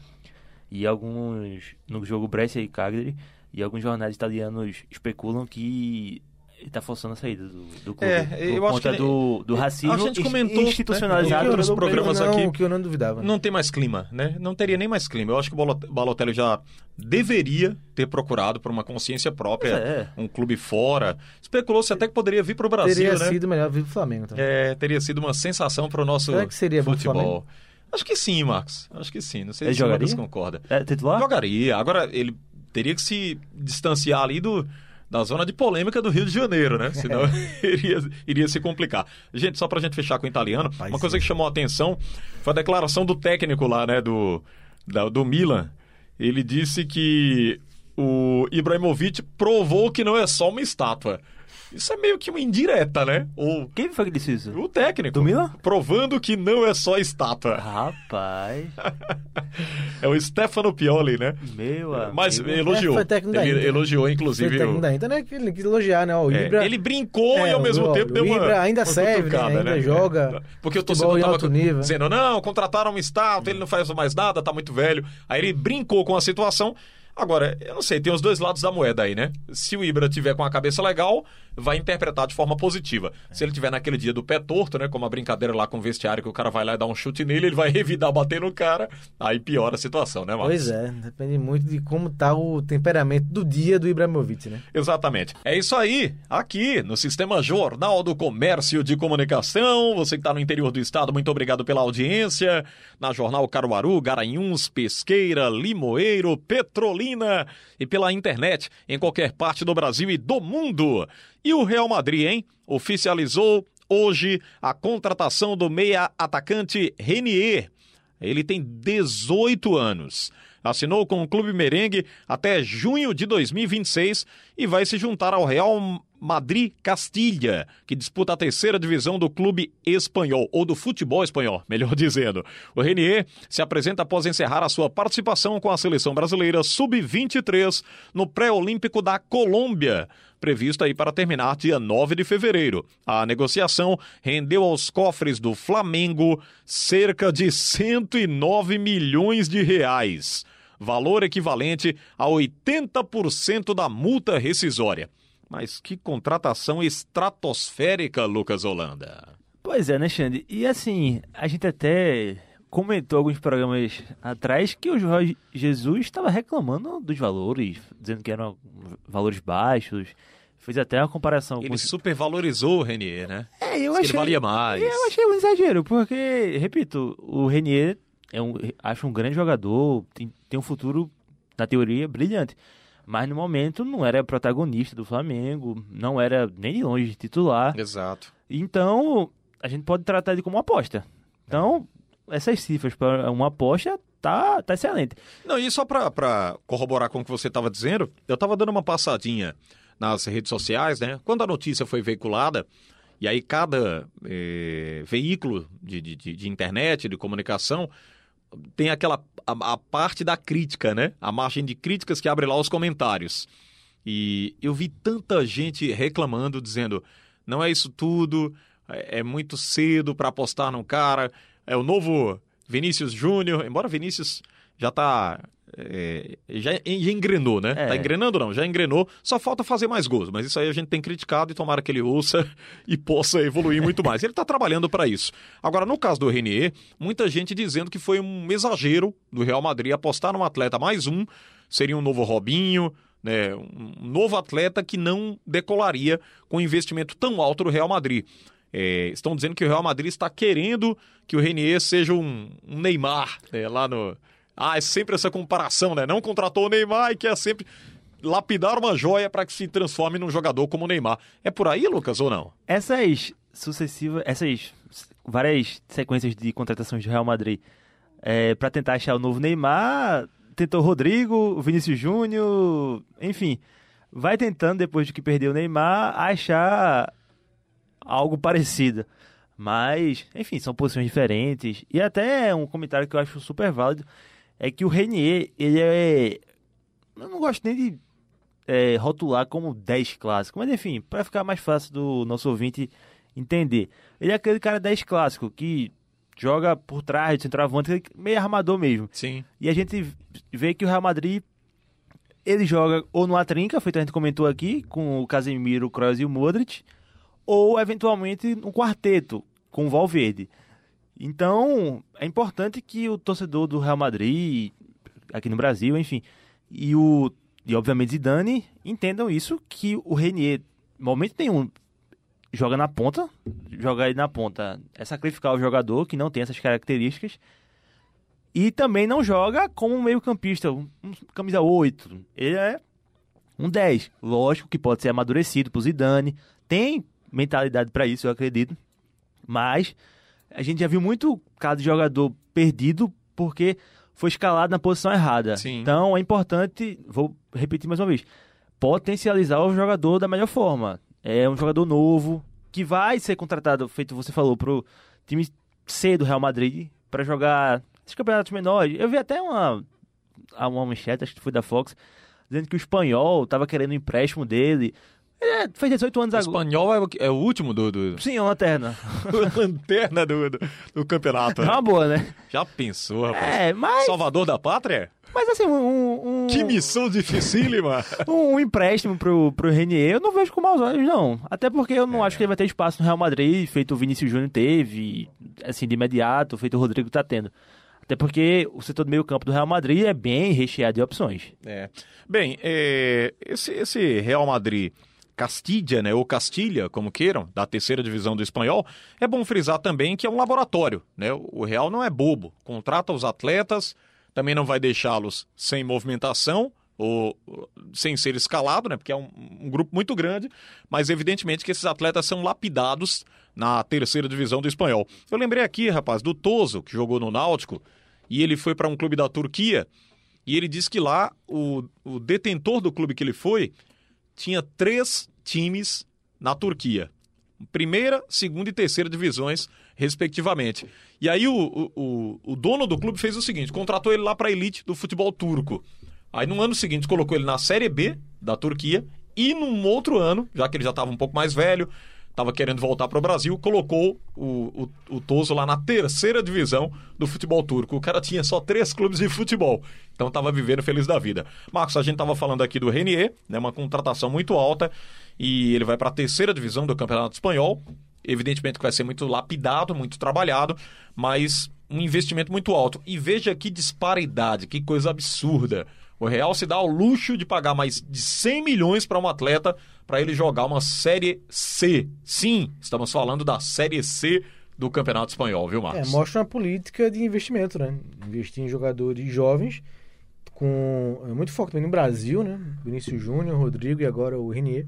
E alguns. No jogo Brescia e Cagliari. E alguns jornais italianos especulam que ele tá forçando a saída do, do clube. É, por eu acho conta que- do, do racismo a gente comentou, né, institucionalizado em outros programas não, aqui. que eu não duvidava. né? Não tem mais clima, né? Não teria nem mais clima. Eu acho que o Balot- Balotelli já deveria ter procurado por uma consciência própria, é. um clube fora. Especulou-se até que poderia vir para o Brasil, Teria né? sido melhor vir pro Flamengo também. É, teria sido uma sensação para o nosso Será que seria futebol. Acho que sim, Marcos. Acho que sim. Não sei Ele se o jogaria? concorda. É titular? Jogaria. Agora, ele teria que se distanciar ali do, da zona de polêmica do Rio de Janeiro, né? Senão iria, iria se complicar. Gente, só pra gente fechar com o italiano, uma coisa que chamou a atenção foi a declaração do técnico lá, né? Do, da- do Milan. Ele disse que o Ibrahimovic provou que não é só uma estátua. Isso é meio que uma indireta, né? O, Quem foi que disse isso? o técnico. Do Milan? Provando que não é só estátua. Rapaz, É o Stefano Pioli, né? meu amigo. Mas elogiou. É, foi técnico da ele Inter. elogiou, Foi inclusive. técnico o- da Inter, né? Que ele quis elogiar, né? O É, Ibra, ele brincou e É, ao mesmo o- tempo deu o uma. Ibra ainda uma serve, né? Ainda joga Porque o torcedor tava alto nível. dizendo: não, contrataram uma estátua, ele não faz mais nada, tá muito velho. Aí ele brincou com a situação. Agora, eu não sei, tem os dois lados da moeda aí, né? Se o Ibra tiver com a cabeça legal, vai interpretar de forma positiva. Se ele tiver naquele dia do pé torto, né? Como a brincadeira lá com o vestiário, que o cara vai lá e dá um chute nele, ele vai revidar, bater no cara, aí piora a situação, né, Marcos? Pois é, depende muito de como tá o temperamento do dia do Ibrahimovic, né? Exatamente. É isso aí, aqui no Sistema Jornal do Comércio de Comunicação. Você que está no interior do estado, muito obrigado pela audiência. Na Jornal Caruaru, Garanhuns, Pesqueira, Limoeiro, Petrolina e pela internet em qualquer parte do Brasil e do mundo. E o Real Madrid, hein? Oficializou hoje a contratação do meia atacante Renier. Ele tem 18 anos. Assinou com o Clube Merengue até junho de 2026 e vai se juntar ao Real Madrid Castilha, que disputa a terceira divisão do clube espanhol, ou do futebol espanhol, melhor dizendo. O Renier se apresenta após encerrar a sua participação com a seleção brasileira sub-23 no pré-olímpico da Colômbia, previsto aí para terminar dia 9 de fevereiro. A negociação rendeu aos cofres do Flamengo cerca de 109 milhões de reais, valor equivalente a 80% da multa rescisória. Mas que contratação estratosférica, Lucas Holanda. Pois é, né, Xande? E assim, a gente até comentou alguns programas atrás que o Jorge Jesus estava reclamando dos valores, dizendo que eram valores baixos. Fez até uma comparação com Ele supervalorizou o Renier, né? É, eu que achei. ele valia mais. Eu achei um exagero, porque, repito, o Renier é um, acho um grande jogador, tem, tem um futuro, na teoria, brilhante. Mas no momento não era protagonista do Flamengo, não era nem de longe titular. Exato. Então, a gente pode tratar ele como uma aposta. Então, essas cifras para uma aposta tá, tá excelente. Não, e só pra corroborar com o que você estava dizendo, eu estava dando uma passadinha nas redes sociais, né? Quando a notícia foi veiculada, e aí cada eh, veículo de, de, de- internet, de comunicação, tem aquela a, a parte da crítica, né? A margem de críticas que abre lá os comentários. E eu vi tanta gente reclamando, dizendo: não é isso tudo, é, é muito cedo para apostar num cara, é o novo Vinícius Júnior, embora Vinícius já tá. É, já, já engrenou, né? É. Tá engrenando não, já engrenou, só falta fazer mais gols, mas isso aí a gente tem criticado e tomara que ele ouça e possa evoluir muito mais. Ele tá trabalhando para isso. Agora, no caso do Renier, muita gente dizendo que foi um exagero do Real Madrid apostar num atleta mais um, seria um novo Robinho, né, um novo atleta que não decolaria com um investimento tão alto do Real Madrid. É, estão dizendo que o Real Madrid está querendo que o Renier seja um, um Neymar, né, lá no... Ah, é sempre essa comparação, né? Não contratou o Neymar e quer sempre lapidar uma joia para que se transforme num jogador como o Neymar. É por aí, Lucas, ou não? Essas sucessivas, essas várias sequências de contratações do Real Madrid é, para tentar achar o novo Neymar, tentou Rodrigo, Vinícius Júnior, enfim, vai tentando depois de que perdeu o Neymar achar algo parecido. Mas, enfim, são posições diferentes. E até um comentário que eu acho super válido é que o Renier, ele é. Eu não gosto nem de é, rotular como 10 clássico, mas enfim, para ficar mais fácil do nosso ouvinte entender. Ele é aquele cara 10 clássico que joga por trás de centroavante, meio armador mesmo. Sim. E a gente vê que o Real Madrid ele joga ou no trinca, feito a gente comentou aqui, com o Casemiro, o Kroos e o Modric, ou eventualmente um quarteto com o Valverde. Então, é importante que o torcedor do Real Madrid, aqui no Brasil, enfim, e o e obviamente Zidane entendam isso que o Renier, momento nenhum, joga na ponta, jogar ele na ponta é sacrificar o jogador que não tem essas características. E também não joga como um meio-campista, um, camisa 8. Ele é um 10. Lógico que pode ser amadurecido pro Zidane. Tem mentalidade para isso, eu acredito. Mas a gente já viu muito caso de jogador perdido porque foi escalado na posição errada. Sim. Então é importante, vou repetir mais uma vez, potencializar o jogador da melhor forma. É um jogador novo que vai ser contratado, feito você falou, pro time C do Real Madrid para jogar esses campeonatos menores. Eu vi até uma uma manchete, acho que foi da Fox, dizendo que o espanhol tava querendo um empréstimo dele. Ele é- fez 18 anos O agora. espanhol é o, é o último do, do Sim, é uma lanterna. lanterna do, do, do campeonato. É uma boa, né? Já pensou, rapaz? É, mas, Salvador da pátria? mas assim, um, um, Que missão dificílima! um, um empréstimo pro, pro Renier, eu não vejo com maus olhos, não. Até porque eu não acho que ele vai ter espaço no Real Madrid, feito o Vinícius Júnior teve, assim, de imediato, feito o Rodrigo tá tendo. Até porque o setor do meio campo do Real Madrid é bem recheado de opções. É. Bem, é, esse, esse Real Madrid Castilla, né, ou Castilha, como queiram, da terceira divisão do espanhol, é bom frisar também que é um laboratório. Né? O Real não é bobo. Contrata os atletas, também não vai deixá-los sem movimentação ou ou sem ser escalado, né? Porque é um, um grupo muito grande, mas evidentemente que esses atletas são lapidados na terceira divisão do espanhol. Eu lembrei aqui, rapaz, do Toso, que jogou no Náutico, e ele foi para um clube da Turquia, e ele disse que lá o, o detentor do clube que ele foi tinha três times na Turquia. Primeira, segunda e terceira divisões, respectivamente. E aí o, o, o- dono do clube fez o seguinte: contratou ele lá para a elite do futebol turco. Aí no ano seguinte colocou ele na Série B da Turquia e num outro ano, já que ele já estava um pouco mais velho, estava querendo voltar para o Brasil, colocou o, o, o Toso lá na terceira divisão do futebol turco. O cara tinha só três clubes de futebol, então estava vivendo feliz da vida. Marcos, a gente estava falando aqui do Renier, né, uma contratação muito alta, e ele vai para a terceira divisão do Campeonato Espanhol. Evidentemente que vai ser muito lapidado, muito trabalhado, mas um investimento muito alto. E veja que disparidade, que coisa absurda. O Real se dá ao luxo de pagar mais de 100 milhões para um atleta para ele jogar uma Série C. Sim, estamos falando da Série C do Campeonato Espanhol, viu, Marcos? É, mostra uma política de investimento, né? Investir em jogadores jovens, com é, muito foco também no Brasil, né? Vinícius Júnior, Rodrigo e agora o Renier.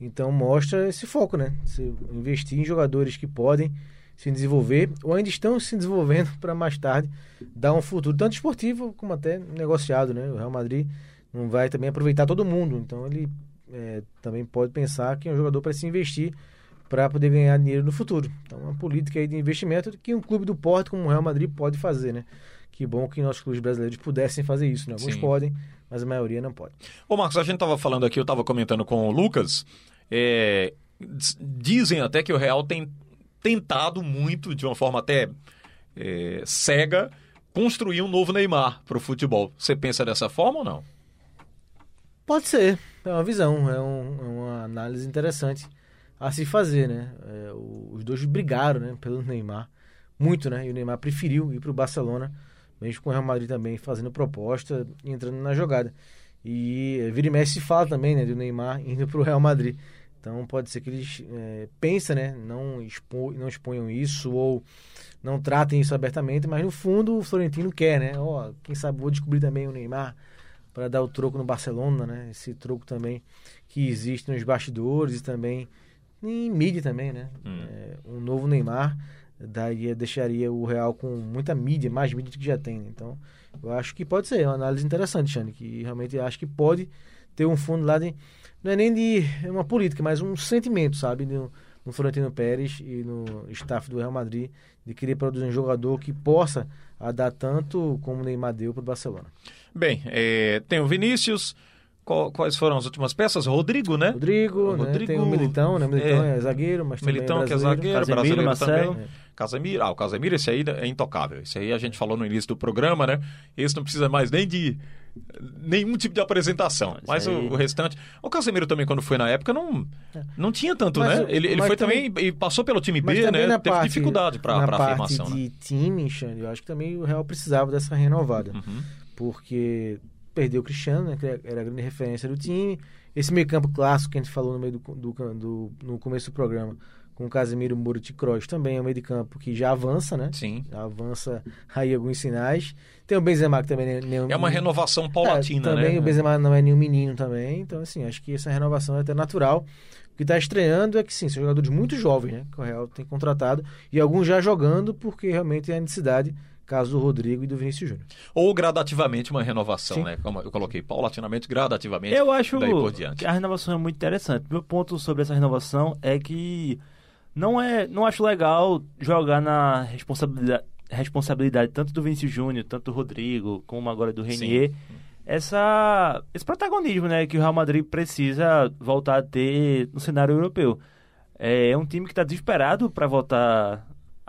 Então mostra esse foco, né? Você investir em jogadores que podem se desenvolver ou ainda estão se desenvolvendo para mais tarde dar um futuro tanto esportivo como até negociado, né? O Real Madrid não vai também aproveitar todo mundo, então ele é, também pode pensar que é um jogador para se investir para poder ganhar dinheiro no futuro. Então, uma política aí de investimento que um clube do porte como o Real Madrid pode fazer, né? Que bom que nossos clubes brasileiros pudessem fazer isso, né? Alguns Sim. podem, mas a maioria não pode. Ô, Marcos, a gente tava falando aqui, eu tava comentando com o Lucas. é, dizem até que o Real tem tentado muito, de uma forma até é, cega, construir um novo Neymar para o futebol. Você pensa dessa forma ou não? Pode ser, é uma visão, é, um- é uma análise interessante a se fazer, né? É, os dois brigaram, né, pelo Neymar, muito, né? E o Neymar preferiu ir para o Barcelona, mesmo com o Real Madrid também fazendo proposta entrando na jogada. E é, vira e mexe se fala também, né, do Neymar indo para o Real Madrid. Então pode ser que eles é, pensem, né, não, expo, não exponham isso ou não tratem isso abertamente, mas no fundo o Florentino quer, né? Ó, quem sabe vou descobrir também o Neymar para dar o troco no Barcelona, né? Esse troco também que existe nos bastidores e também em mídia também, né? É, um novo Neymar daí deixaria o Real com muita mídia, mais mídia do que já tem. né? Então, eu acho que pode ser uma análise interessante, Xane, que realmente acho que pode ter um fundo lá de não é nem de uma política, mas um sentimento, sabe, no, no Florentino Pérez e no staff do Real Madrid de querer produzir um jogador que possa a dar tanto como o Neymar deu para o Barcelona. Bem, é, tem o Vinícius. Qual- quais foram as últimas peças? Rodrigo, né? Rodrigo, né? Rodrigo, tem o Militão, né? Militão é, é, zagueiro, mas também Militão, é que é zagueiro, Casemiro, brasileiro Marcelo. também. Casemiro, ah, o Casemiro, esse aí é intocável. Esse aí a gente falou no início do programa, né? Esse não precisa mais nem de nenhum tipo de apresentação. Isso Mas o, aí- o restante. O Casemiro também, quando foi na época, não, não tinha tanto, Mas né? o- Ele, ele foi também- também, e passou pelo time B, né? na Teve parte, dificuldade para a parte afirmação, de né? time, Xande, eu acho que também o Real precisava dessa renovada. Uhum. Porque perdeu o Cristiano, né, que era a grande referência do time. Esse meio campo clássico que a gente falou no meio do, do, do- no começo do programa, com o Casemiro, Muro Kroos, também é um meio de campo que já avança, né? Sim. Já avança aí alguns sinais. Tem o Benzema que também nem- nem É uma renovação paulatina, é, também né? o Benzema não é nenhum menino também, então assim, acho que essa renovação é até natural. O que está estreando é que sim, são jogadores muito jovens, né? Que o Real tem contratado e alguns já jogando porque realmente é a necessidade, caso do Rodrigo e do Vinícius Júnior. Ou gradativamente uma renovação, Sim. né? Como eu coloquei, paulatinamente, gradativamente. Eu acho daí por diante. que a renovação é muito interessante. Meu ponto sobre essa renovação é que não é, não acho legal jogar na responsabilidade, responsabilidade tanto do Vinícius Júnior, tanto do Rodrigo, como agora do Renier, essa esse protagonismo, né, que o Real Madrid precisa voltar a ter no cenário europeu. É um time que está desesperado para voltar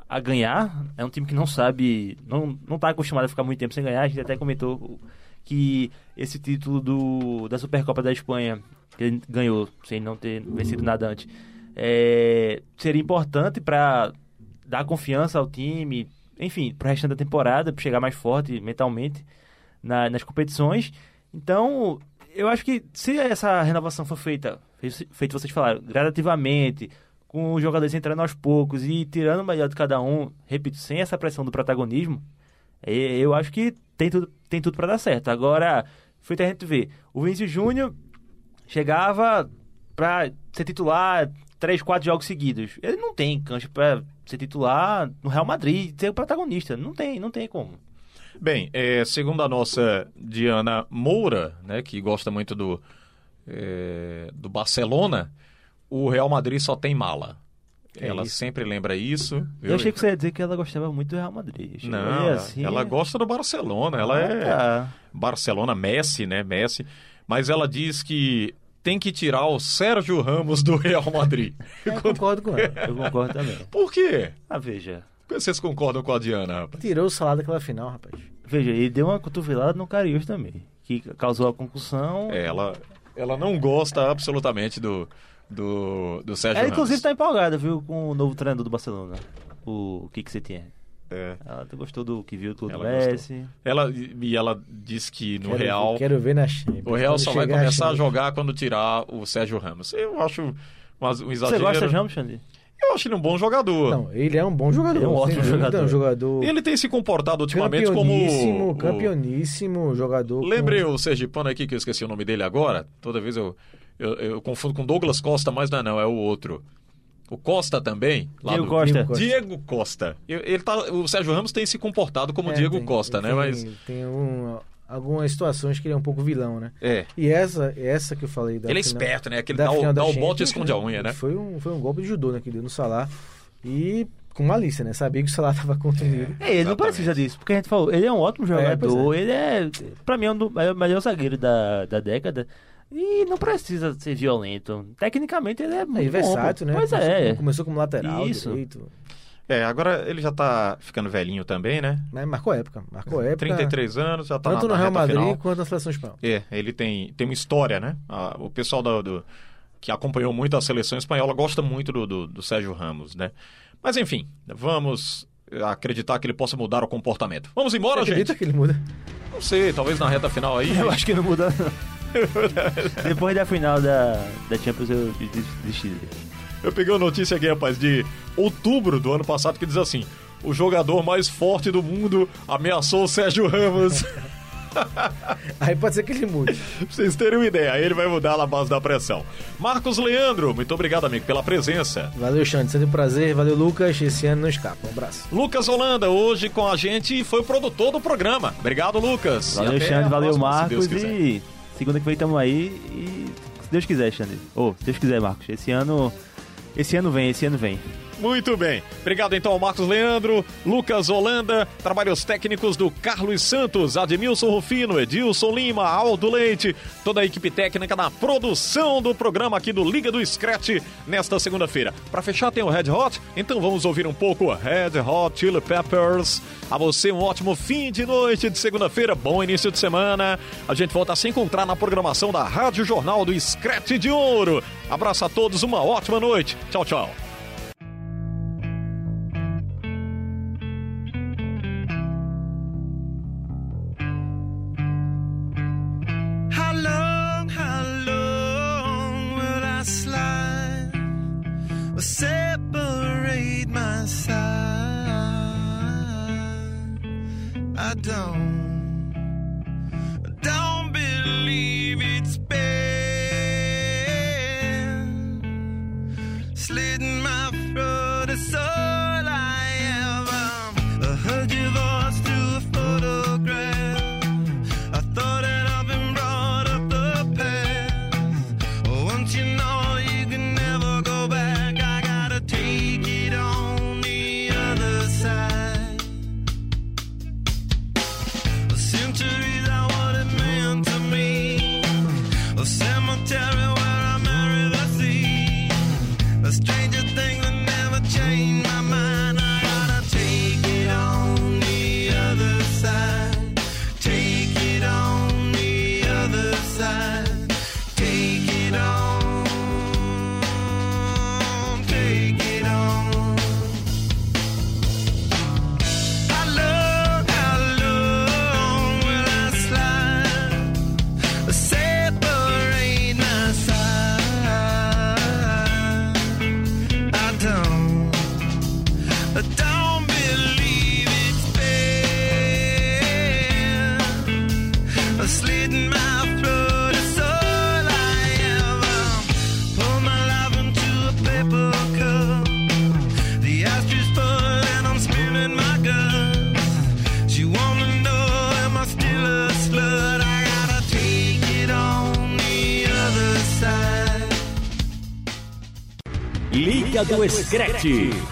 a ganhar. É um time que não sabe, não não está acostumado a ficar muito tempo sem ganhar. A gente até comentou que esse título do, da Supercopa da Espanha, que ele ganhou sem não ter vencido nada antes, é, seria importante para dar confiança ao time, enfim, para o restante da temporada, para chegar mais forte mentalmente na- nas competições. Então, eu acho que se essa renovação for feita, fe- feito vocês falaram, gradativamente, com os jogadores entrando aos poucos e tirando o melhor de cada um, repito, sem essa pressão do protagonismo, é, eu acho que tem tudo, tem tudo para dar certo. Agora, feito a gente ver, o Vinícius Júnior chegava para ser titular três, quatro jogos seguidos. Ele não tem cancha para ser titular no Real Madrid, ser o protagonista. Não tem, não tem como. Bem, é, segundo a nossa Diana Moura, né, que gosta muito do, é, do Barcelona, o Real Madrid só tem mala. É ela isso. sempre lembra isso. viu? Eu achei que você ia dizer que ela gostava muito do Real Madrid. Não, assim, ela é- gosta do Barcelona. Ela é Ah, tá. Barcelona, Messi, né? Messi. Mas ela diz que tem que tirar o Sérgio Ramos do Real Madrid. Eu concordo com ela. Eu concordo também. Por quê? Ah, veja. Por que vocês concordam com a Diana, rapaz? Tirou o salário daquela final, rapaz. Veja, ele deu uma cotovelada no Cariús também, que causou a concussão. É, ela, ela não gosta absolutamente do, do, do Sérgio Ela, Ramos. inclusive, tá empolgada, viu, com o novo treinador do Barcelona, o Kik Setien. É. Ela gostou do que viu do Ela Messi. Ela, e ela diz que no quero, Real Quero ver na Champions. o Real só vai começar a Champions. jogar quando tirar o Sérgio Ramos. Eu acho um, um Você exagero. gosta de Ramos, Xande? Eu acho ele um bom jogador. Não, ele é um bom jogador. Ele é um ótimo jogador. É um jogador Ele tem se comportado ultimamente como. campeoníssimo, o- campeoníssimo jogador. com- Lembrei o Sergipano aqui que eu esqueci o nome dele agora. Toda vez eu, eu, eu confundo com Douglas Costa, mas não é não, é o outro. O Costa também. lá Diego do- Costa. Diego Costa. Diego Costa. Eu- Ele tá, o Sérgio Ramos tem se comportado como É, Diego tem- Costa, né? tem- Mas. Tem um- algumas situações que ele é um pouco vilão, né? É. E essa, essa que eu falei da Ele é final- esperto, né? Aquele da dá, o- dá o bote e esconde a unha, né? Foi um, foi um golpe de judô, né? Que deu no Salah. E com malícia, né? Sabia que o Salah tava contundido. É, ele não Exatamente. precisa disso, porque a gente falou, ele é um ótimo jogador, pois ele é, pra mim, é um do- é o melhor zagueiro da, da década. E não precisa ser violento. Tecnicamente ele é muito bom, versátil, né? Pois Começou- é. Começou como lateral, Isso. direito. É, agora ele já tá ficando velhinho também, né? Mas marcou época. Marcou época. 33 anos, já tá Tanto na, no na Real reta Madrid final. quanto na seleção espanhola. É, ele tem, tem uma história, né? Ah, o pessoal do, do- que acompanhou muito a seleção espanhola gosta muito do, do, do Sérgio Ramos, né? Mas enfim, vamos acreditar que ele possa mudar o comportamento. Vamos embora, Você acredita gente? que ele muda? Não sei, talvez na reta final aí. Eu acho que não muda. Depois da final da, da Champions eu des- desisti. Eu peguei uma notícia aqui, rapaz, de outubro do ano passado que diz assim: o jogador mais forte do mundo ameaçou o Sérgio Ramos. Aí pode ser que ele mude. pra vocês terem uma ideia, aí ele vai mudar na base da pressão. Marcos Leandro, muito obrigado, amigo, pela presença. Valeu, Xande. Sempre um prazer. Valeu, Lucas. Esse ano não escapa. Um abraço. Lucas Holanda, hoje com a gente, foi o produtor do programa. Obrigado, Lucas. Valeu, Xande, valeu, próxima, se Deus Marcos. quiser. E segunda que vem tamo aí. E se Deus quiser, Xande. Ô, se Deus quiser, Marcos. Esse ano. Esse ano vem, esse ano vem. Muito bem. Obrigado então ao Marcos Leandro, Lucas Holanda, trabalhos técnicos do Carlos Santos, Admilson Rufino, Edilson Lima, Aldo Leite, toda a equipe técnica na produção do programa aqui do Liga do Scratch nesta segunda-feira. Para fechar tem o Red Hot, então vamos ouvir um pouco Red Hot Chili Peppers. A você um ótimo fim de noite de segunda-feira, bom início de semana. A gente volta a se encontrar na programação da Rádio Jornal do Scratch de Ouro. Abraço a todos, uma ótima noite. Tchau, tchau. Don't, do Scratch.